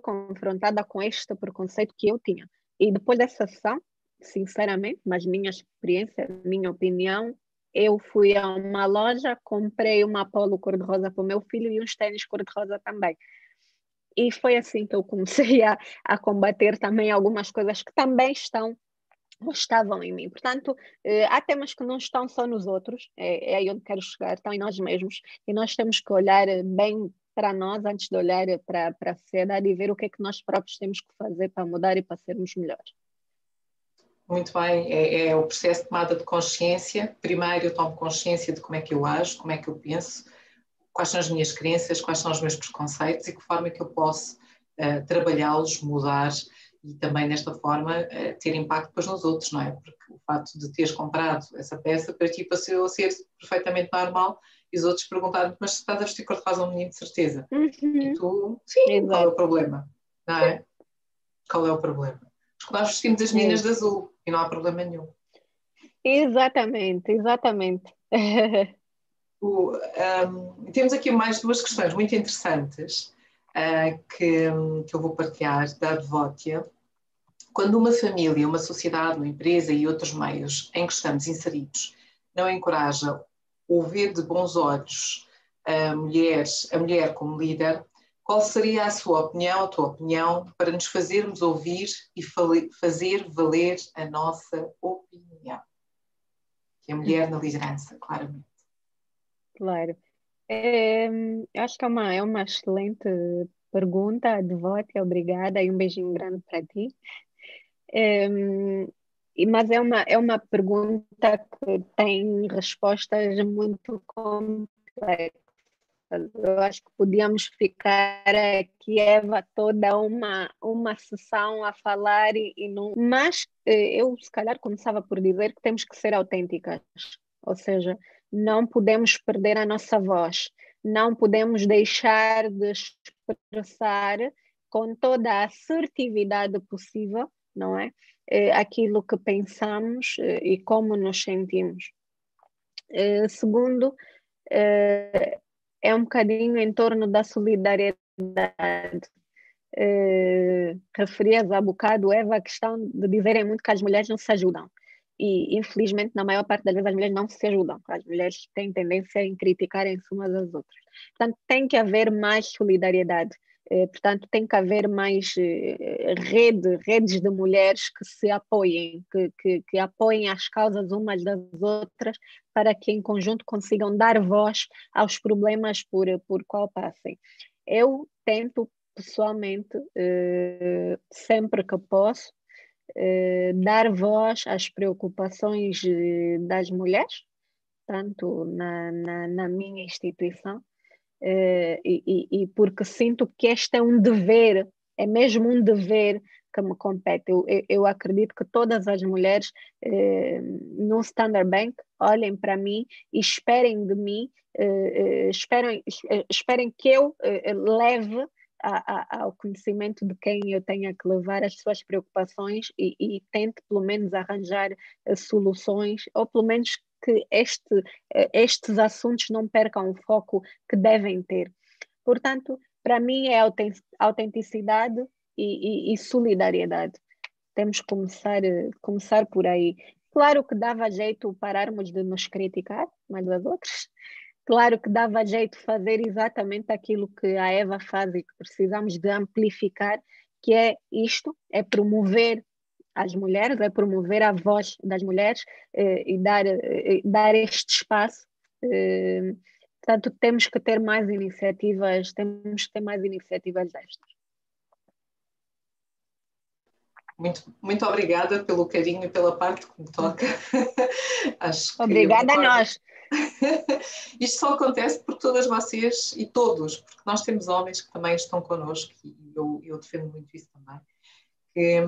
confrontada com este preconceito que eu tinha. E depois dessa sessão, sinceramente, mas minha experiência, minha opinião, eu fui a uma loja, comprei uma polo cor-de-rosa para o meu filho e uns tênis cor-de-rosa também. E foi assim que eu comecei a, a combater também algumas coisas que também estão estavam em mim. Portanto, eh, há temas que não estão só nos outros, é, é aí onde quero chegar, estão em nós mesmos, e nós temos que olhar bem para nós antes de olhar para, para a sociedade e ver o que é que nós próprios temos que fazer para mudar e para sermos melhores. Muito bem, é, é, o processo de tomada de consciência. Primeiro eu tomo consciência de como é que eu ajo, como é que eu penso, quais são as minhas crenças, quais são os meus preconceitos e que forma é que eu posso uh, trabalhá-los, mudar e também desta forma uh, ter impacto depois nos outros, não é? Porque o facto de teres comprado essa peça para ti passou a ser perfeitamente normal e os outros perguntaram mas se estás a vestir cor-de-rosa um menino de certeza. Uhum. E tu, sim, Exato. qual é o problema? Não é? Qual é o problema? Porque nós vestimos as meninas de azul e não há problema nenhum. Exatamente, exatamente. o, um, temos aqui mais duas questões muito interessantes que, que eu vou partilhar da Devotia. Quando uma família, uma sociedade, uma empresa e outros meios em que estamos inseridos não encoraja ou ver de bons olhos a mulher, a mulher como líder, qual seria a sua opinião, a tua opinião, para nos fazermos ouvir e fazer valer a nossa opinião? Que a mulher na liderança, claramente. Claro. É, acho que é uma, é uma excelente pergunta, Devote, obrigada e um beijinho grande para ti. É, mas é uma, é uma pergunta que tem respostas muito complexas. Eu acho que podíamos ficar aqui, Eva, toda uma, uma sessão a falar e, e não. Mas eh, eu, se calhar, começava por dizer que temos que ser autênticas, ou seja, não podemos perder a nossa voz, não podemos deixar de expressar com toda a assertividade possível, não é? é aquilo que pensamos eh, e como nos sentimos. É, segundo, é, é um bocadinho em torno da solidariedade. referias há bocado, Eva, a questão de dizerem muito que as mulheres não se ajudam e infelizmente na maior parte das vezes as mulheres não se ajudam, as mulheres têm tendência em criticarem-se umas às outras. Portanto, tem que haver mais solidariedade, eh, portanto, tem que haver mais eh, rede, redes de mulheres que se apoiem, que, que, que apoiem as causas umas das outras, para que em conjunto consigam dar voz aos problemas por, por qual passem. Eu tento pessoalmente, eh, sempre que posso, dar voz às preocupações eh, das mulheres, tanto na, na, na minha instituição, eh, e, e, porque sinto que este é um dever, é mesmo um dever que me compete. Eu, eu acredito que todas as mulheres eh, no Standard Bank olhem para mim e esperem de mim, eh, esperem, esperem que eu leve a, a, ao conhecimento de quem eu tenha que levar as suas preocupações e, e tente pelo menos arranjar uh, soluções, ou pelo menos que este, uh, estes assuntos não percam o foco que devem ter. Portanto, para mim é autenticidade e, e, e solidariedade. Temos que começar, uh, começar por aí. Claro que dava jeito pararmos de nos criticar, mas as outras, Claro que dava jeito fazer exatamente aquilo que a Eva faz e que precisamos de amplificar, que é isto, é promover as mulheres, é promover a voz das mulheres eh, e dar, eh, dar este espaço. Eh, portanto, temos que ter mais iniciativas, temos que ter mais iniciativas destas. muito, muito obrigada pelo carinho e pela parte que me toca. obrigada a nós. Isto só acontece por todas vocês e todos, porque nós temos homens que também estão connosco e eu, eu defendo muito isso também, que,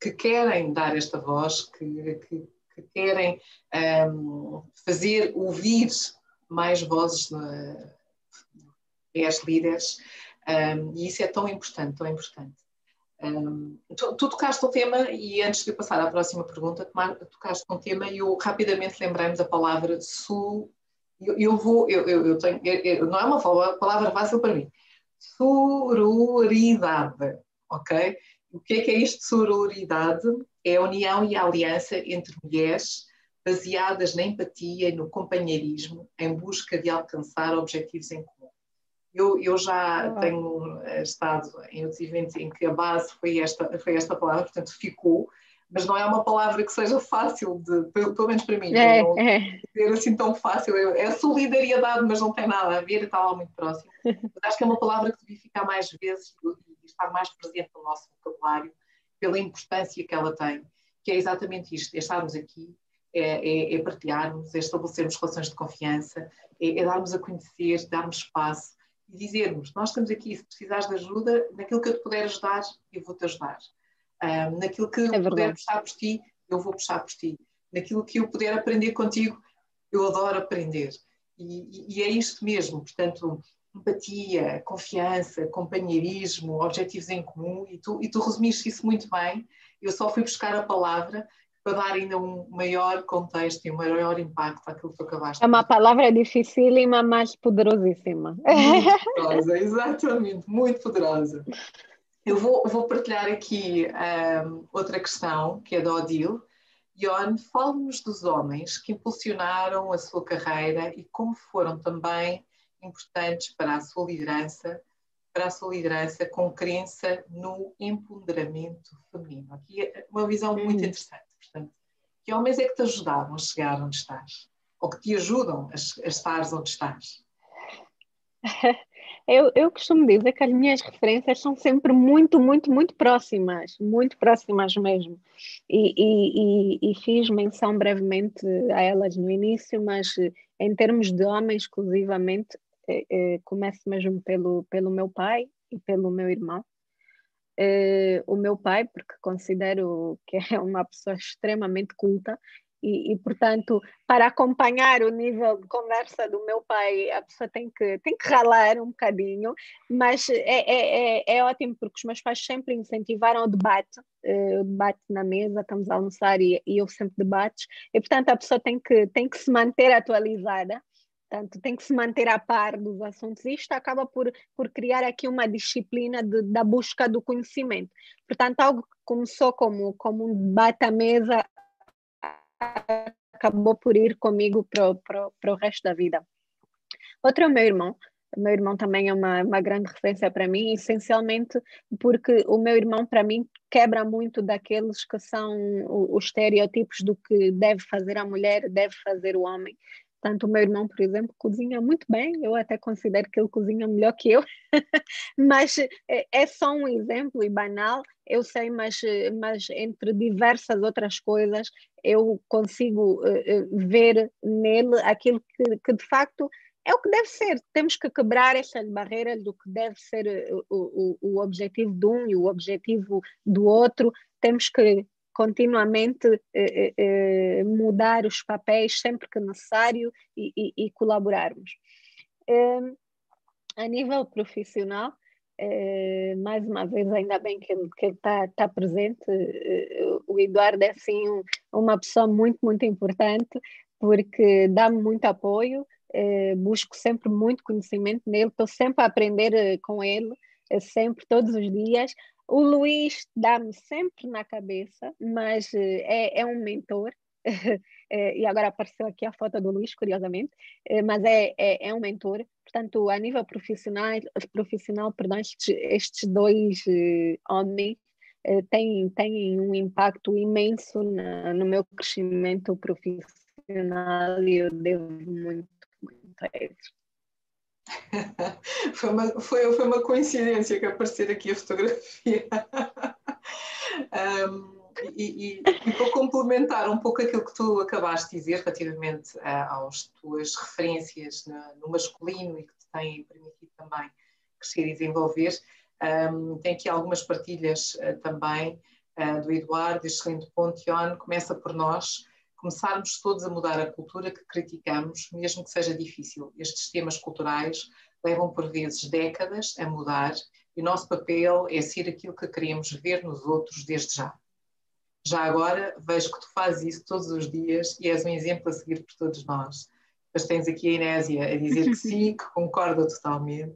que querem dar esta voz, que, que, que querem um, fazer ouvir mais vozes na, as líderes, um, e isso é tão importante, tão importante. Um, tu, tocaste um tema, e antes de eu passar à próxima pergunta, tocaste um tema e eu rapidamente lembrei-me da palavra su. Eu, eu vou, eu, eu, eu tenho, eu, não é uma palavra fácil para mim. Sororidade, ok? O que é que é isto de sororidade? É a união e a aliança entre mulheres baseadas na empatia e no companheirismo em busca de alcançar objetivos em comum. Eu, eu já ah. tenho eh, estado em outros eventos em que a base foi esta, foi esta palavra, portanto ficou, mas não é uma palavra que seja fácil de, pelo, menos para mim, é, não é. ser assim tão fácil. É solidariedade, mas não tem nada a ver, está lá muito próximo. Mas acho que é uma palavra que devia ficar mais vezes e estar mais presente no nosso vocabulário, pela importância que ela tem, que é exatamente isto, é estarmos aqui, é, é, é partilharmos, é estabelecermos relações de confiança, é, é darmos a conhecer, darmos espaço, e dizermos: Nós estamos aqui, se precisares de ajuda, naquilo que eu te puder ajudar, eu vou-te ajudar. Um, naquilo que eu é puder puxar por ti, eu vou puxar por ti. Naquilo que eu puder aprender contigo, eu adoro aprender. E, e, e é isto mesmo, portanto, empatia, confiança, companheirismo, objetivos em comum, e tu, e tu resumiste isso muito bem. Eu só fui buscar a palavra para dar ainda um maior contexto e um maior impacto àquilo que tu acabaste. É uma palavra dificílima, mas poderosíssima. Muito poderosa, exatamente, muito poderosa. Eu vou, vou partilhar aqui um, outra questão, que é da Odile. Ion, fale-nos dos homens que impulsionaram a sua carreira e como foram também importantes para a sua liderança para a sua liderança com crença no empoderamento feminino. Aqui é uma visão muito hum. interessante. Que homens é que te ajudaram a chegar onde estás? Ou que te ajudam a, a estar onde estás? Eu, eu costumo dizer que as minhas referências são sempre muito, muito, muito próximas, muito próximas mesmo. E, e, e, e fiz menção brevemente a elas no início, mas em termos de homens exclusivamente, eh, eh, começo mesmo pelo, pelo meu pai e pelo meu irmão. Eh, o meu pai, porque considero que é uma pessoa extremamente culta e, e, portanto, para acompanhar o nível de conversa do meu pai, a pessoa tem que, tem que ralar um bocadinho, mas é, é, é, é ótimo porque os meus pais sempre incentivaram o debate, uh, debate na mesa, estamos a almoçar e, e houve sempre debates, e portanto a pessoa tem que, tem que se manter atualizada Portanto, tem que se manter a par dos assuntos. Isto acaba por, por criar aqui uma disciplina de, da busca do conhecimento. Portanto, algo que começou como, como um debate à mesa acabou por ir comigo para o resto da vida. Outro é o meu irmão. O meu irmão também é uma, uma grande referência para mim, essencialmente porque o meu irmão, para mim, quebra muito daqueles que são os estereótipos do que deve fazer a mulher, deve fazer o homem. Tanto o meu irmão, por exemplo, cozinha muito bem, eu até considero que ele cozinha melhor que eu, mas é, é só um exemplo e banal, eu sei, mas, mas entre diversas outras coisas, eu consigo uh, ver nele aquilo que, que de facto é o que deve ser. Temos que quebrar estas barreiras do que deve ser o, o, o objetivo de um e o objetivo do outro. Temos que continuamente eh, eh, mudar os papéis sempre que necessário e, e, e colaborarmos. Eh, a nível profissional, eh, mais uma vez, ainda bem que ele está tá presente, eh, o Eduardo é assim um, uma pessoa muito, muito importante, porque dá-me muito apoio, eh, busco sempre muito conhecimento nele, estou sempre a aprender com ele, sempre, todos os dias. O Luís dá-me sempre na cabeça, mas eh, é, é um mentor. Eh, e agora apareceu aqui a foto do Luís, curiosamente, eh, mas é, é, é, um mentor. Portanto, a nível profissional, profissional perdão, estes, estes dois homens têm, têm um impacto imenso na, no meu crescimento profissional e eu devo muito, muito a eles. foi, uma, foi, foi uma coincidência que aparecer aqui a fotografia. Um, e, e, e para complementar um pouco aquilo que tu acabaste de dizer relativamente às tuas referências no, no masculino e que te têm permitido também crescer e desenvolver, um, tem aqui algumas partilhas uh, também uh, do Eduardo, excelente ponto, Ion, começa por nós começarmos todos a mudar a cultura que criticamos, mesmo que seja difícil. Estes temas culturais levam por vezes décadas a mudar e o nosso papel é ser aquilo que queremos ver nos outros desde já. Já agora vejo que tu fazes isso todos os dias e és um exemplo a seguir por todos nós. Depois tens aqui a Inésia a dizer que sim, que concorda totalmente.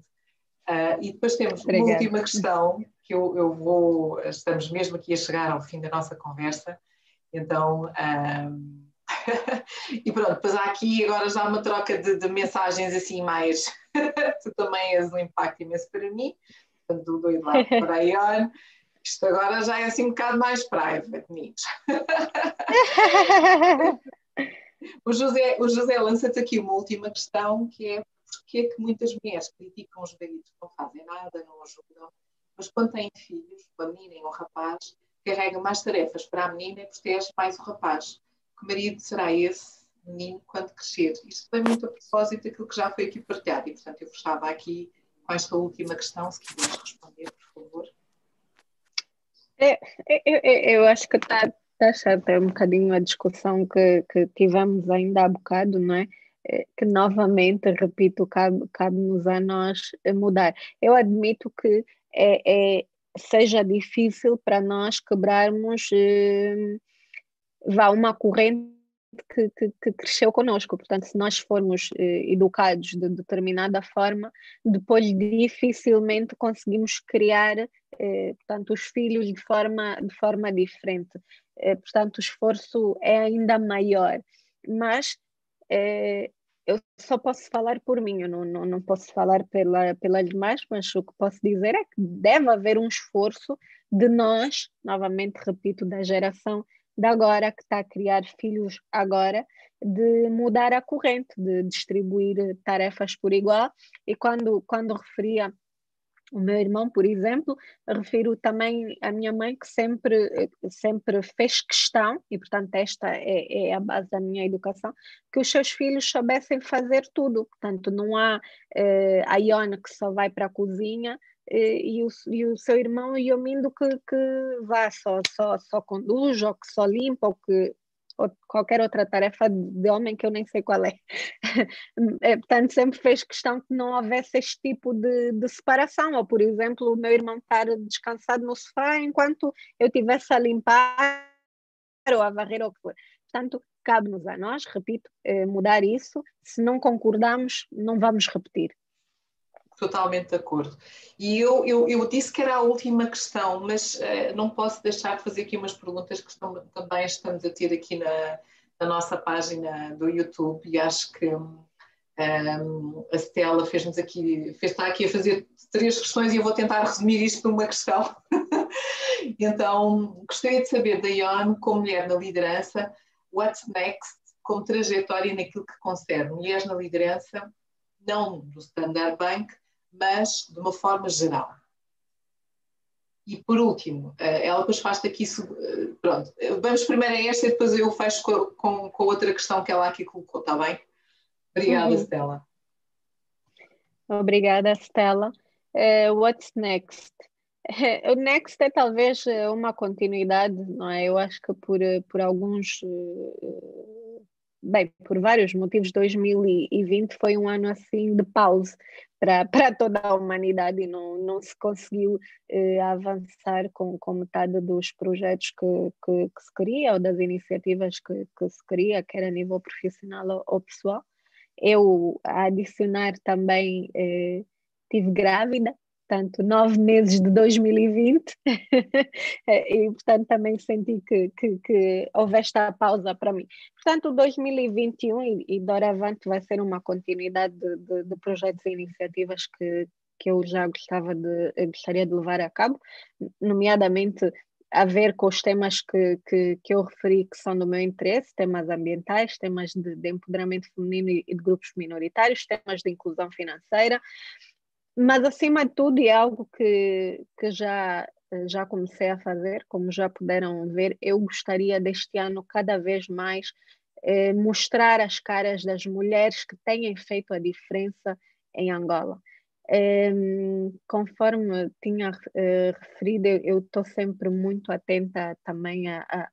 Uh, e depois temos Obrigada. uma última questão que eu, eu, vou, estamos mesmo aqui a chegar ao fim da nossa conversa, então, um, e pronto, depois há aqui agora já uma troca de, de mensagens assim mais, tu também és um impacto imenso para mim, portanto, do Eduardo para a Ion, isto agora já é assim um bocado mais private, meninos. o José, o José lança-te aqui uma última questão, que é porque é que muitas mulheres criticam os maridos que não fazem nada, não ajudam, mas quando têm filhos, uma menina e um rapaz, carregam mais tarefas para a menina e protege mais o rapaz. Que marido será esse menino quando crescer? Isto tem muito a propósito daquilo que já foi aqui partilhado e, portanto, eu fechava aqui com esta última questão, se quiseres responder, por favor. É, eu, eu, acho que está tá é um bocadinho a discussão que, que tivemos ainda há bocado, não é? é que novamente, repito, cabe-nos cabe a nós mudar. Eu admito que é, é, seja difícil para nós quebrarmos eh, vá uma corrente que, que, que, cresceu conosco. Portanto, se nós formos eh, educados de determinada forma, depois dificilmente conseguimos criar, eh, portanto, os filhos de forma, de forma diferente. Eh, portanto, o esforço é ainda maior. Mas eh, eu só posso falar por mim, eu não, não, não posso falar pela, pelas demais, mas o que posso dizer é que deve haver um esforço de nós, novamente repito, da geração de agora, que está a criar filhos agora, de mudar a corrente, de distribuir tarefas por igual. E quando, quando referia o meu irmão, por exemplo, refiro também à minha mãe que sempre, sempre fez questão, e portanto esta é, é, a base da minha educação, que os seus filhos soubessem fazer tudo. Portanto, não há eh, a Iona que só vai para a cozinha eh, e, o, e o seu irmão Iomindo que, que vá só, só, só conduz, ou que só limpa, ou que ou qualquer outra tarefa de homem que eu nem sei qual é. é. Portanto, sempre fez questão que não houvesse este tipo de, de, separação, ou, por exemplo, o meu irmão estar descansado no sofá enquanto eu estivesse a limpar ou a varrer ou o que for. Portanto, cabe-nos a nós, repito, eh, mudar isso. Se não concordamos, não vamos repetir totalmente de acordo. E eu, eu, eu, disse que era a última questão, mas uh, não posso deixar de fazer aqui umas perguntas que estão, também estamos a ter aqui na, na nossa página do YouTube e acho que um, a Stella fez-nos aqui, fez, está aqui a fazer três questões e eu vou tentar resumir isto numa questão. então, gostaria de saber da Ion, como mulher na liderança, what's next como trajetória naquilo que concerne mulheres na liderança, não do Standard Bank, mas de uma forma geral. E por último, eh, ela depois faz aqui. Eh, pronto, vamos primeiro a esta e depois eu fecho com, com, com outra questão que ela aqui colocou, está bem? Obrigada, uhum. Stella. Obrigada, Stella. Uh, what's next? O next é talvez uma continuidade, não é? Eu acho que por, por alguns bem, por vários motivos, 2020 foi um ano assim de pausa para, para toda a humanidade e não, não se conseguiu eh, avançar com, com metade dos projetos que, que, que, se queria ou das iniciativas que, que se queria, quer a nível profissional ou, ou pessoal. Eu, a adicionar também, eh, tive grávida, portanto, nove meses de 2020, e portanto também senti que, que, que, houve esta pausa para mim. Portanto, 2021 e, e doravante vai ser uma continuidade de, de, de, projetos e iniciativas que, que eu já gostava de, gostaria de levar a cabo, nomeadamente a ver com os temas que, que, que eu referi que são do meu interesse, temas ambientais, temas de, de empoderamento feminino e de grupos minoritários, temas de inclusão financeira, mas acima de tudo, é algo que, que já já comecei a fazer, como já puderam ver, eu gostaria deste ano cada vez mais eh, mostrar as caras das mulheres que têm feito a diferença em Angola. Eh, conforme tinha eh, referido, eu estou sempre muito atenta também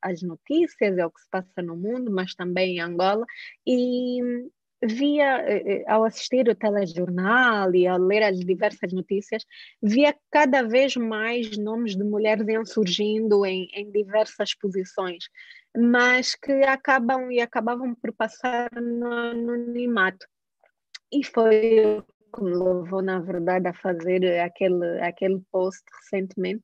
às notícias, ao que se passa no mundo, mas também em Angola, e via, eh, ao assistir o telejornal e ao ler as diversas notícias, via cada vez mais nomes de mulheres iam surgindo em, em diversas posições, mas que acabam e acabavam por passar no anonimato. E foi o que me levou, na verdade, a fazer aquele, aquele post recentemente.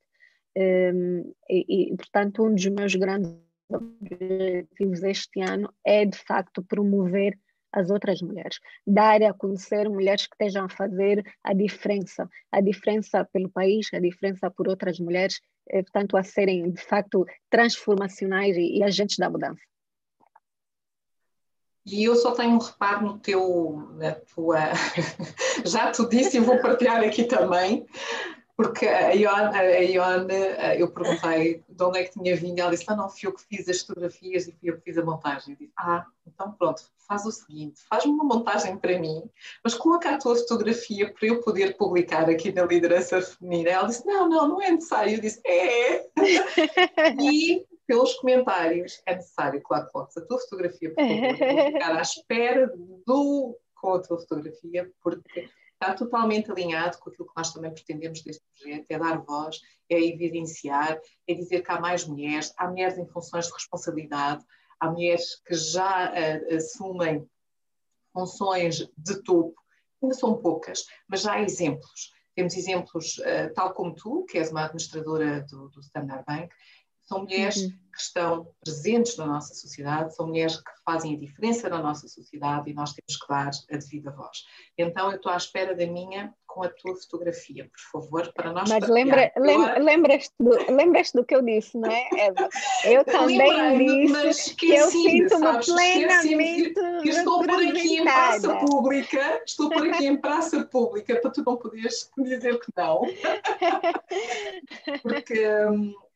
Um, ehm, e, e, portanto, um dos meus grandes objetivos este ano é, de facto, promover as outras mulheres, dar a conhecer mulheres que estejam a fazer a diferença, a diferença pelo país, a diferença por outras mulheres, eh, portanto, a serem de facto transformacionais e, e agentes da mudança. E eu só tenho um reparo no teu, na tua. Já te disse e vou partilhar aqui também, porque a Ione, a Ione, eu perguntei de onde é que tinha vindo, ela disse, não, não, fui eu que fiz as fotografias e fui eu que fiz a montagem. Eu disse, ah, então pronto, faz o seguinte, faz-me uma montagem para mim, mas coloca a tua fotografia para eu poder publicar aqui na liderança feminina. Ela disse, não, não, não é necessário. Eu disse, é. e pelos comentários, é necessário, claro que coloques a tua fotografia, por favor, vou ficar à espera do com a tua fotografia, porque está totalmente alinhado com aquilo que nós também pretendemos deste projeto, é dar voz, é evidenciar, é dizer que há mais mulheres, há mulheres em funções de responsabilidade, há mulheres que já uh, assumem funções de topo, ainda são poucas, mas já há exemplos. Temos exemplos, uh, tal como tu, que és uma administradora do, do Standard Bank, são mulheres uhum. que estão presentes na nossa sociedade, são mulheres que fazem a diferença na nossa sociedade e nós temos que dar a devida voz. Então, eu estou à espera da minha com a tua fotografia, por favor, para nós Mas lembra, lembra, lembras, do, lembras do que eu disse, não é, Eva? Eu também disse que eu sinto-me plenamente que estou por aqui em praça pública, estou por aqui em praça pública para tu não poderes dizer que não. Porque...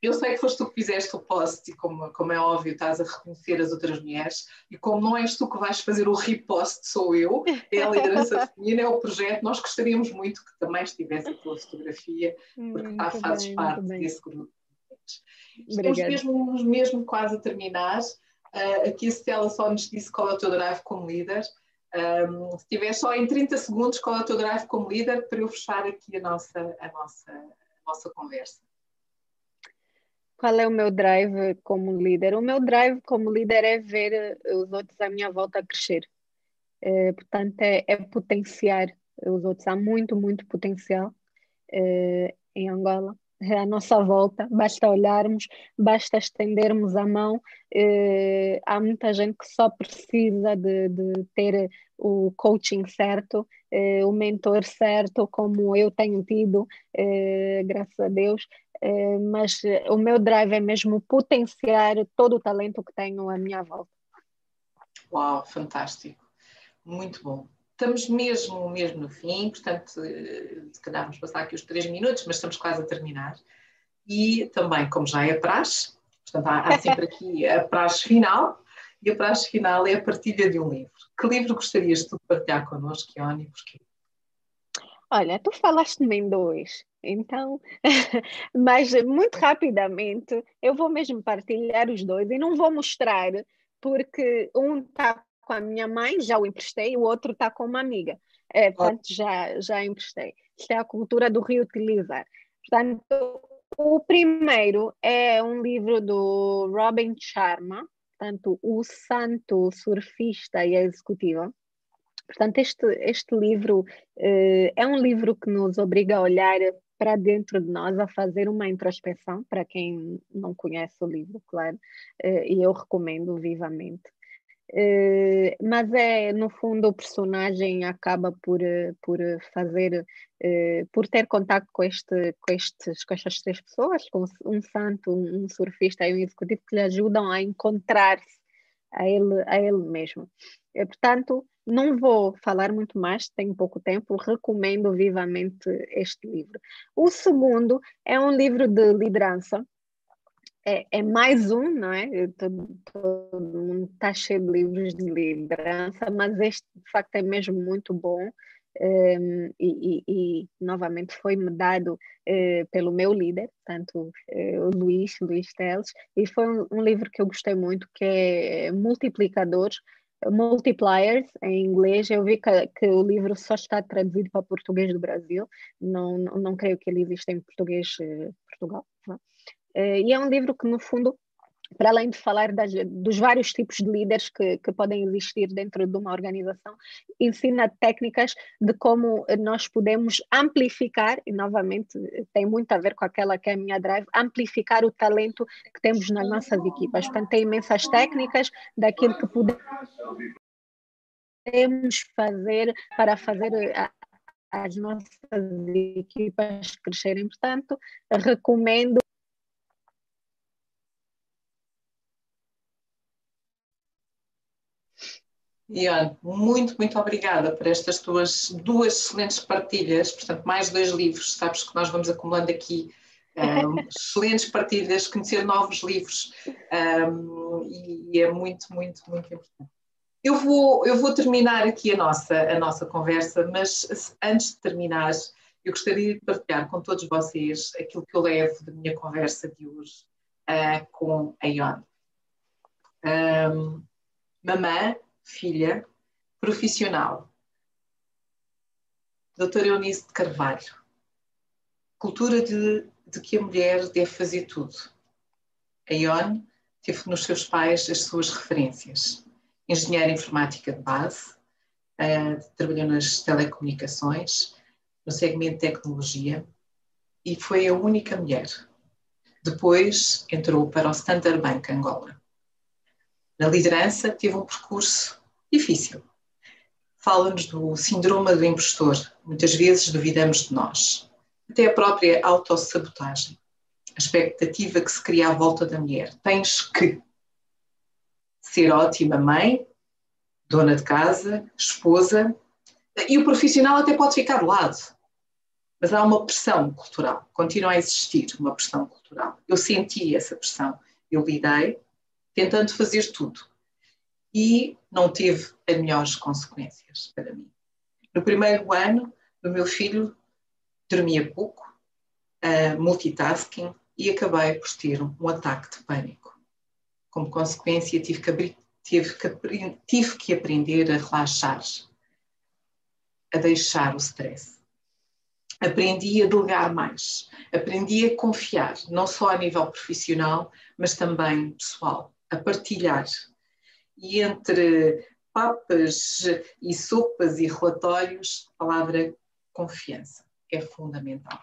Hum, eu sei que foste tu que fizeste o post e como, como é óbvio estás a reconhecer as outras mulheres e como não és tu que vais fazer o repost, sou eu, é a liderança feminina, é o projeto, nós gostaríamos muito que também estivesse a tua fotografia porque muito tá, fazes bem, parte desse grupo. Estamos mesmo, mesmo quase a terminar. Uh, aqui a Stella só nos disse qual é o teu drive como líder. Um, se tiver só em 30 segundos qual é o teu drive como líder para eu fechar aqui a nossa, a nossa, a nossa conversa. Qual é o meu drive como líder? O meu drive como líder é ver eh, os outros à minha volta crescer. É, portanto, é, é, potenciar os outros. Há muito, muito potencial é, em Angola. À nossa volta, basta olharmos, basta estendermos a mão. Há muita gente que só precisa de, de ter o coaching certo, é, o mentor certo, como eu tenho tido, graças a Deus. Eh, mas eh, o meu drive é mesmo potenciar todo o talento que tenho à minha volta. Uau, fantástico, muito bom. Estamos mesmo, mesmo no fim, portanto, eh, se calhar vamos passar aqui os três minutos, mas estamos quase a terminar. E também, como já é praxe, portanto, há, há sempre aqui a praxe final, e a praxe final é a partilha de um livro. Que livro gostarias de partilhar connosco, Ione, e porquê? Olha, tu falaste-me em dois, então, mas muito rapidamente eu vou mesmo partilhar os dois e não vou mostrar, porque um está com a minha mãe, já o emprestei, o outro está com uma amiga. É, portanto, já, já emprestei. Isto é a cultura do reutilizar. Portanto, o primeiro é um livro do Robin Sharma, portanto, O Santo Surfista e a Executiva. Portanto, este, este livro eh, é um livro que nos obriga a olhar para dentro de nós, a fazer uma introspecção, para quem não conhece o livro, claro, eh, e eu recomendo vivamente. Eh, mas é, no fundo, o personagem acaba por, eh, por fazer, eh, por ter contato com, este, com, estes, com estas três pessoas, com um santo, um surfista e um executivo, que lhe ajudam a encontrar-se a ele, a ele mesmo. Portanto, Não vou falar muito mais, tenho pouco tempo, recomendo vivamente este livro. O segundo é um livro de liderança, é, é, mais um, não é? Todo, mundo está cheio de livros de liderança, mas este de facto é mesmo muito bom. Um, ehm, e, e, e, novamente foi-me dado uh, pelo meu líder, tanto uh, o Luís, Luís Teles, e foi um, um, livro que eu gostei muito, que é Multiplicadores, Multipliers, em inglês. Eu vi que, que, o livro só está traduzido para português do Brasil, não, não, não creio que ele exista em português uh, Portugal. Não? Eh, e é um livro que, no fundo, para além de falar das, dos vários tipos de líderes que, que, podem existir dentro de uma organização, ensina técnicas de como nós podemos amplificar, e novamente tem muito a ver com aquela que é a minha drive, amplificar o talento que temos nas nossas equipas. Portanto, tem imensas técnicas daquilo que podemos fazer para fazer a, as nossas equipas crescerem. Portanto, recomendo Ian, muito, muito obrigada por estas tuas duas excelentes partilhas, portanto, mais dois livros, sabes que nós vamos acumulando aqui um, excelentes partilhas, conhecer novos livros um, e, e, é muito, muito, muito importante. Eu vou, eu vou terminar aqui a nossa, a nossa conversa, mas antes de terminar, eu gostaria de partilhar com todos vocês aquilo que eu levo da minha conversa de hoje uh, com a Ion. Um, mamã filha, profissional. Doutora Eunice de Carvalho. Cultura de, de que a mulher deve fazer tudo. A Ione teve nos seus pais as suas referências. Engenheira informática de base, uh, trabalhou nas telecomunicações, no segmento de tecnologia e foi a única mulher. Depois entrou para o Standard Bank Angola. Na liderança, teve um percurso difícil. Fala-nos do síndrome do impostor. Muitas vezes duvidamos de nós. Até a própria autossabotagem. A expectativa que se cria à volta da mulher. Tens que ser ótima mãe, dona de casa, esposa, e o profissional até pode ficar do lado. Mas há uma pressão cultural, continua a existir uma pressão cultural. Eu senti essa pressão, eu lidei tentando fazer tudo e não teve as melhores consequências para mim. No primeiro ano, o meu filho dormia pouco, uh, multitasking, e acabei por ter um, ataque de pânico. Como consequência, tive que, tive, que, tive que aprender a relaxar, a deixar o stress. Aprendi a delegar mais, aprendi a confiar, não só a nível profissional, mas também pessoal, a partilhar e entre papas e sopas e relatórios, a palavra confiança é fundamental.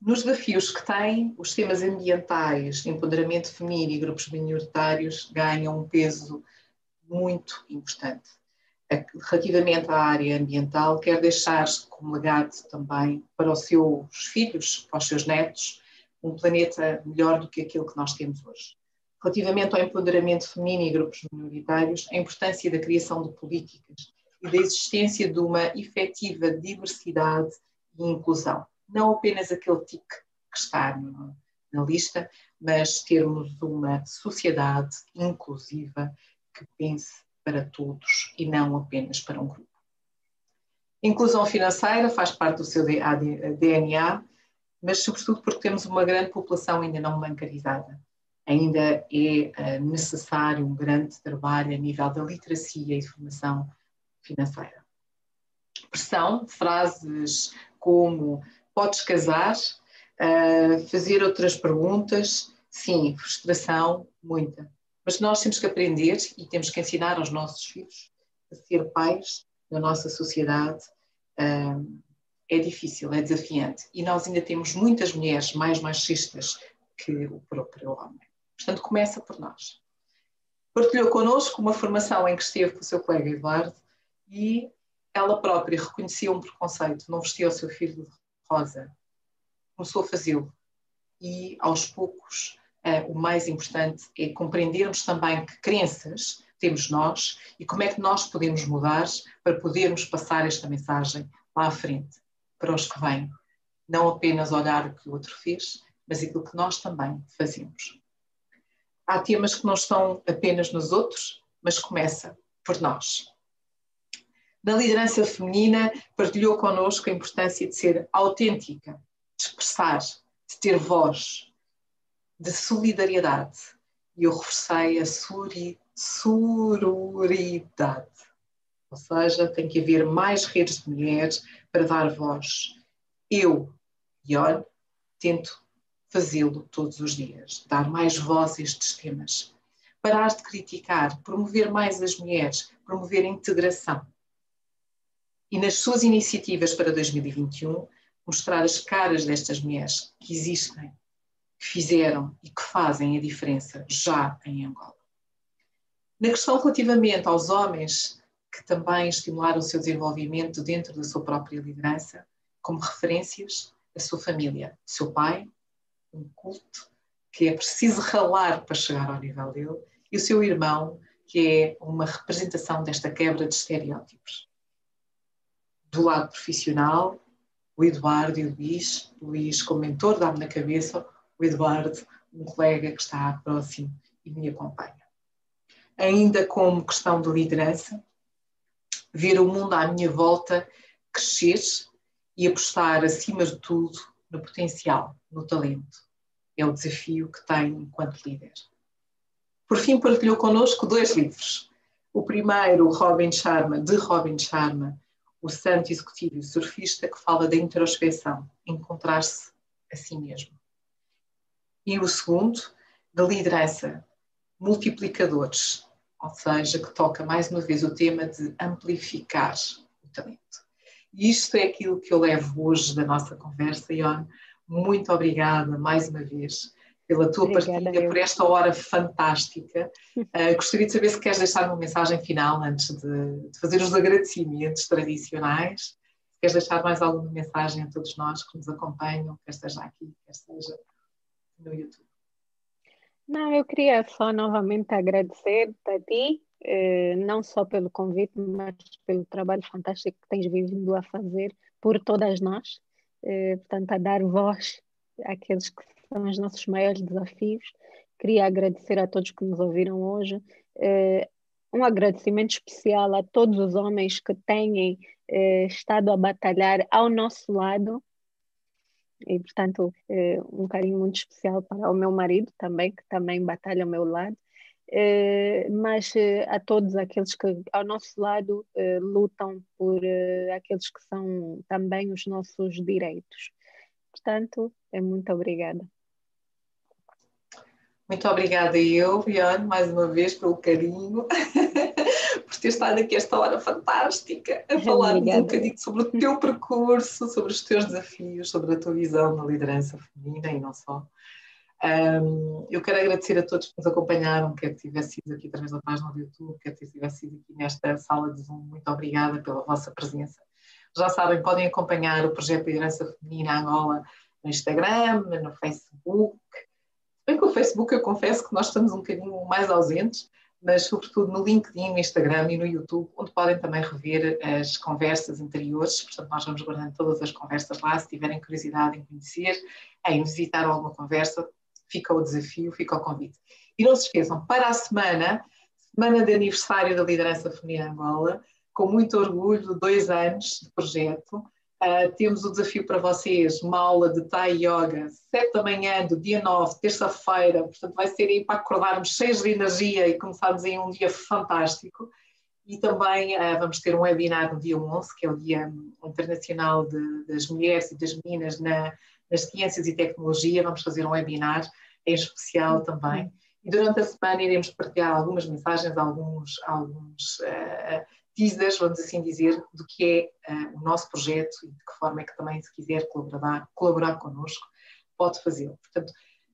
Nos desafios que têm, os temas ambientais, empoderamento feminino e grupos minoritários ganham um peso muito importante. Relativamente à área ambiental, quer deixar como legado também para os seus filhos, para os seus netos, um planeta melhor do que aquele que nós temos hoje relativamente ao empoderamento feminino e grupos minoritários, a importância da criação de políticas e da existência de uma efetiva diversidade e inclusão. Não apenas aquele tique que está no, na lista, mas termos uma sociedade inclusiva que pense para todos e não apenas para um grupo. Inclusão financeira faz parte do seu DNA, mas sobretudo porque temos uma grande população ainda não bancarizada ainda é eh, necessário um grande trabalho a nível da literacia e formação financeira. Pressão, frases como podes casar, uh, fazer outras perguntas, sim, frustração, muita. Mas nós temos que aprender e temos que ensinar aos nossos filhos a ser pais na nossa sociedade. Uh, é difícil, é desafiante. E nós ainda temos muitas mulheres mais machistas que o próprio homem. Portanto, começa por nós. Partilhou connosco uma formação em que esteve com o seu colega Eduardo e ela própria reconhecia um preconceito, não vestia o seu filho de rosa. Começou a fazê-lo. E, aos poucos, uh, o mais importante é compreendermos também que crenças temos nós e como é que nós podemos mudar para podermos passar esta mensagem lá à frente, para os que vêm. Não apenas olhar o que o outro fez, mas aquilo que nós também fazemos. Há temas que não estão apenas nos outros, mas começa por nós. Na liderança feminina, partilhou connosco a importância de ser autêntica, de expressar, de ter voz, de solidariedade. E eu reforcei a sororidade. Ou seja, tem que haver mais redes de mulheres para dar voz. Eu, Ion, tento fazê-lo todos os dias, dar mais voz a estes temas. Parar de criticar, promover mais as mulheres, promover a integração. E nas suas iniciativas para 2021, mostrar as caras destas mulheres que existem, que fizeram e que fazem a diferença já em Angola. Na questão relativamente aos homens que também estimularam o seu desenvolvimento dentro da sua própria liderança, como referências, a sua família, o seu pai, um culto que é preciso ralar para chegar ao nível dele, e o seu irmão, que é uma representação desta quebra de estereótipos. Do lado profissional, o Eduardo e o Luís, o Luís como mentor dá-me na cabeça, o Eduardo, um colega que está próximo e me acompanha. Ainda como questão de liderança, ver o mundo à minha volta crescer e apostar acima de tudo no potencial, no talento. É o desafio que tenho enquanto líder. Por fim, partilhou connosco dois livros. O primeiro, Robin Sharma, de Robin Sharma, o santo executivo surfista, que fala da introspeção, encontrar-se a si mesmo. E o segundo, da liderança, multiplicadores, ou seja, que toca mais uma vez o tema de amplificar o talento. E isto é aquilo que eu levo hoje da nossa conversa, Ion. Muito obrigada mais uma vez pela tua Obrigada, partilha, eu. por esta hora fantástica. Uh, gostaria de saber se queres deixar uma mensagem final antes de, de, fazer os agradecimentos tradicionais. Se queres deixar mais alguma mensagem a todos nós que nos acompanham, quer esteja aqui, quer esteja no YouTube. Não, eu queria só novamente agradecer a ti, eh, não só pelo convite, mas pelo trabalho fantástico que tens vindo a fazer por todas nós, eh, portanto, a dar voz àqueles que são os nossos maiores desafios. Queria agradecer a todos que nos ouviram hoje. Eh, um agradecimento especial a todos os homens que têm estado a batalhar ao nosso lado. E, portanto, eh, um carinho muito especial para o meu marido também, que também batalha ao meu lado. mas a todos aqueles que ao nosso lado lutam por aqueles que são também os nossos direitos. Portanto, muito obrigada. Muito obrigada eu, Viane, mais uma vez pelo carinho, por ter estado aqui esta hora fantástica a falar um bocadinho sobre o teu percurso, sobre os teus desafios, sobre a tua visão na liderança feminina e não só. Um, eu quero agradecer a todos que nos acompanharam, quer que tivesse sido aqui através da página do YouTube, quer que tivesse sido aqui nesta sala de Zoom. Muito obrigada pela vossa presença. Já sabem, podem acompanhar o projeto de Liderança Feminina Angola no Instagram, no Facebook, Bem que o Facebook eu confesso que nós estamos um bocadinho mais ausentes, mas sobretudo no LinkedIn, no Instagram e no YouTube, onde podem também rever as conversas anteriores. Portanto, nós vamos guardando todas as conversas lá. Se tiverem curiosidade em conhecer, em visitar alguma conversa, fica o desafio, fica o convite. E não se esqueçam, para a semana, semana de aniversário da Liderança Feminina Angola, com muito orgulho, dois anos de projeto, Uh, temos o desafio para vocês, uma aula de Thai Yoga, 7 da manhã do dia 9, terça-feira, portanto vai ser aí para acordarmos cheios de energia e começarmos em um dia fantástico. E também uh, vamos ter um webinar no dia 11, que é o Dia Internacional de, das Mulheres e das Meninas na, nas Ciências e Tecnologia. Vamos fazer um webinar em especial também. E durante a semana iremos partilhar algumas mensagens, alguns, alguns uh, teasers, vamos assim dizer, do que é uh, o nosso projeto e de que forma é que também, se quiser colaborar, colaborar connosco, pode fazê-lo. Portanto,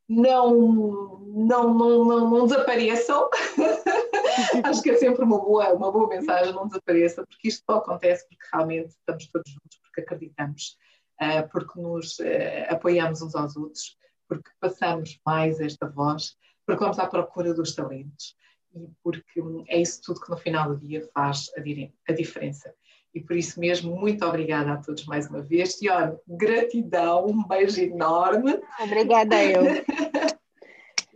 não, não, não, não, não desapareçam. Acho que é sempre uma boa, uma boa mensagem, não desapareça, porque isto só acontece porque realmente estamos todos juntos, porque acreditamos, uh, porque nos uh, apoiamos uns aos outros, porque passamos mais esta voz, porque vamos à procura dos talentos e porque é isso tudo que no final do dia faz a, diferença. E por isso mesmo, muito obrigada a todos mais uma vez. E olha, gratidão, um beijo enorme. Obrigada eu.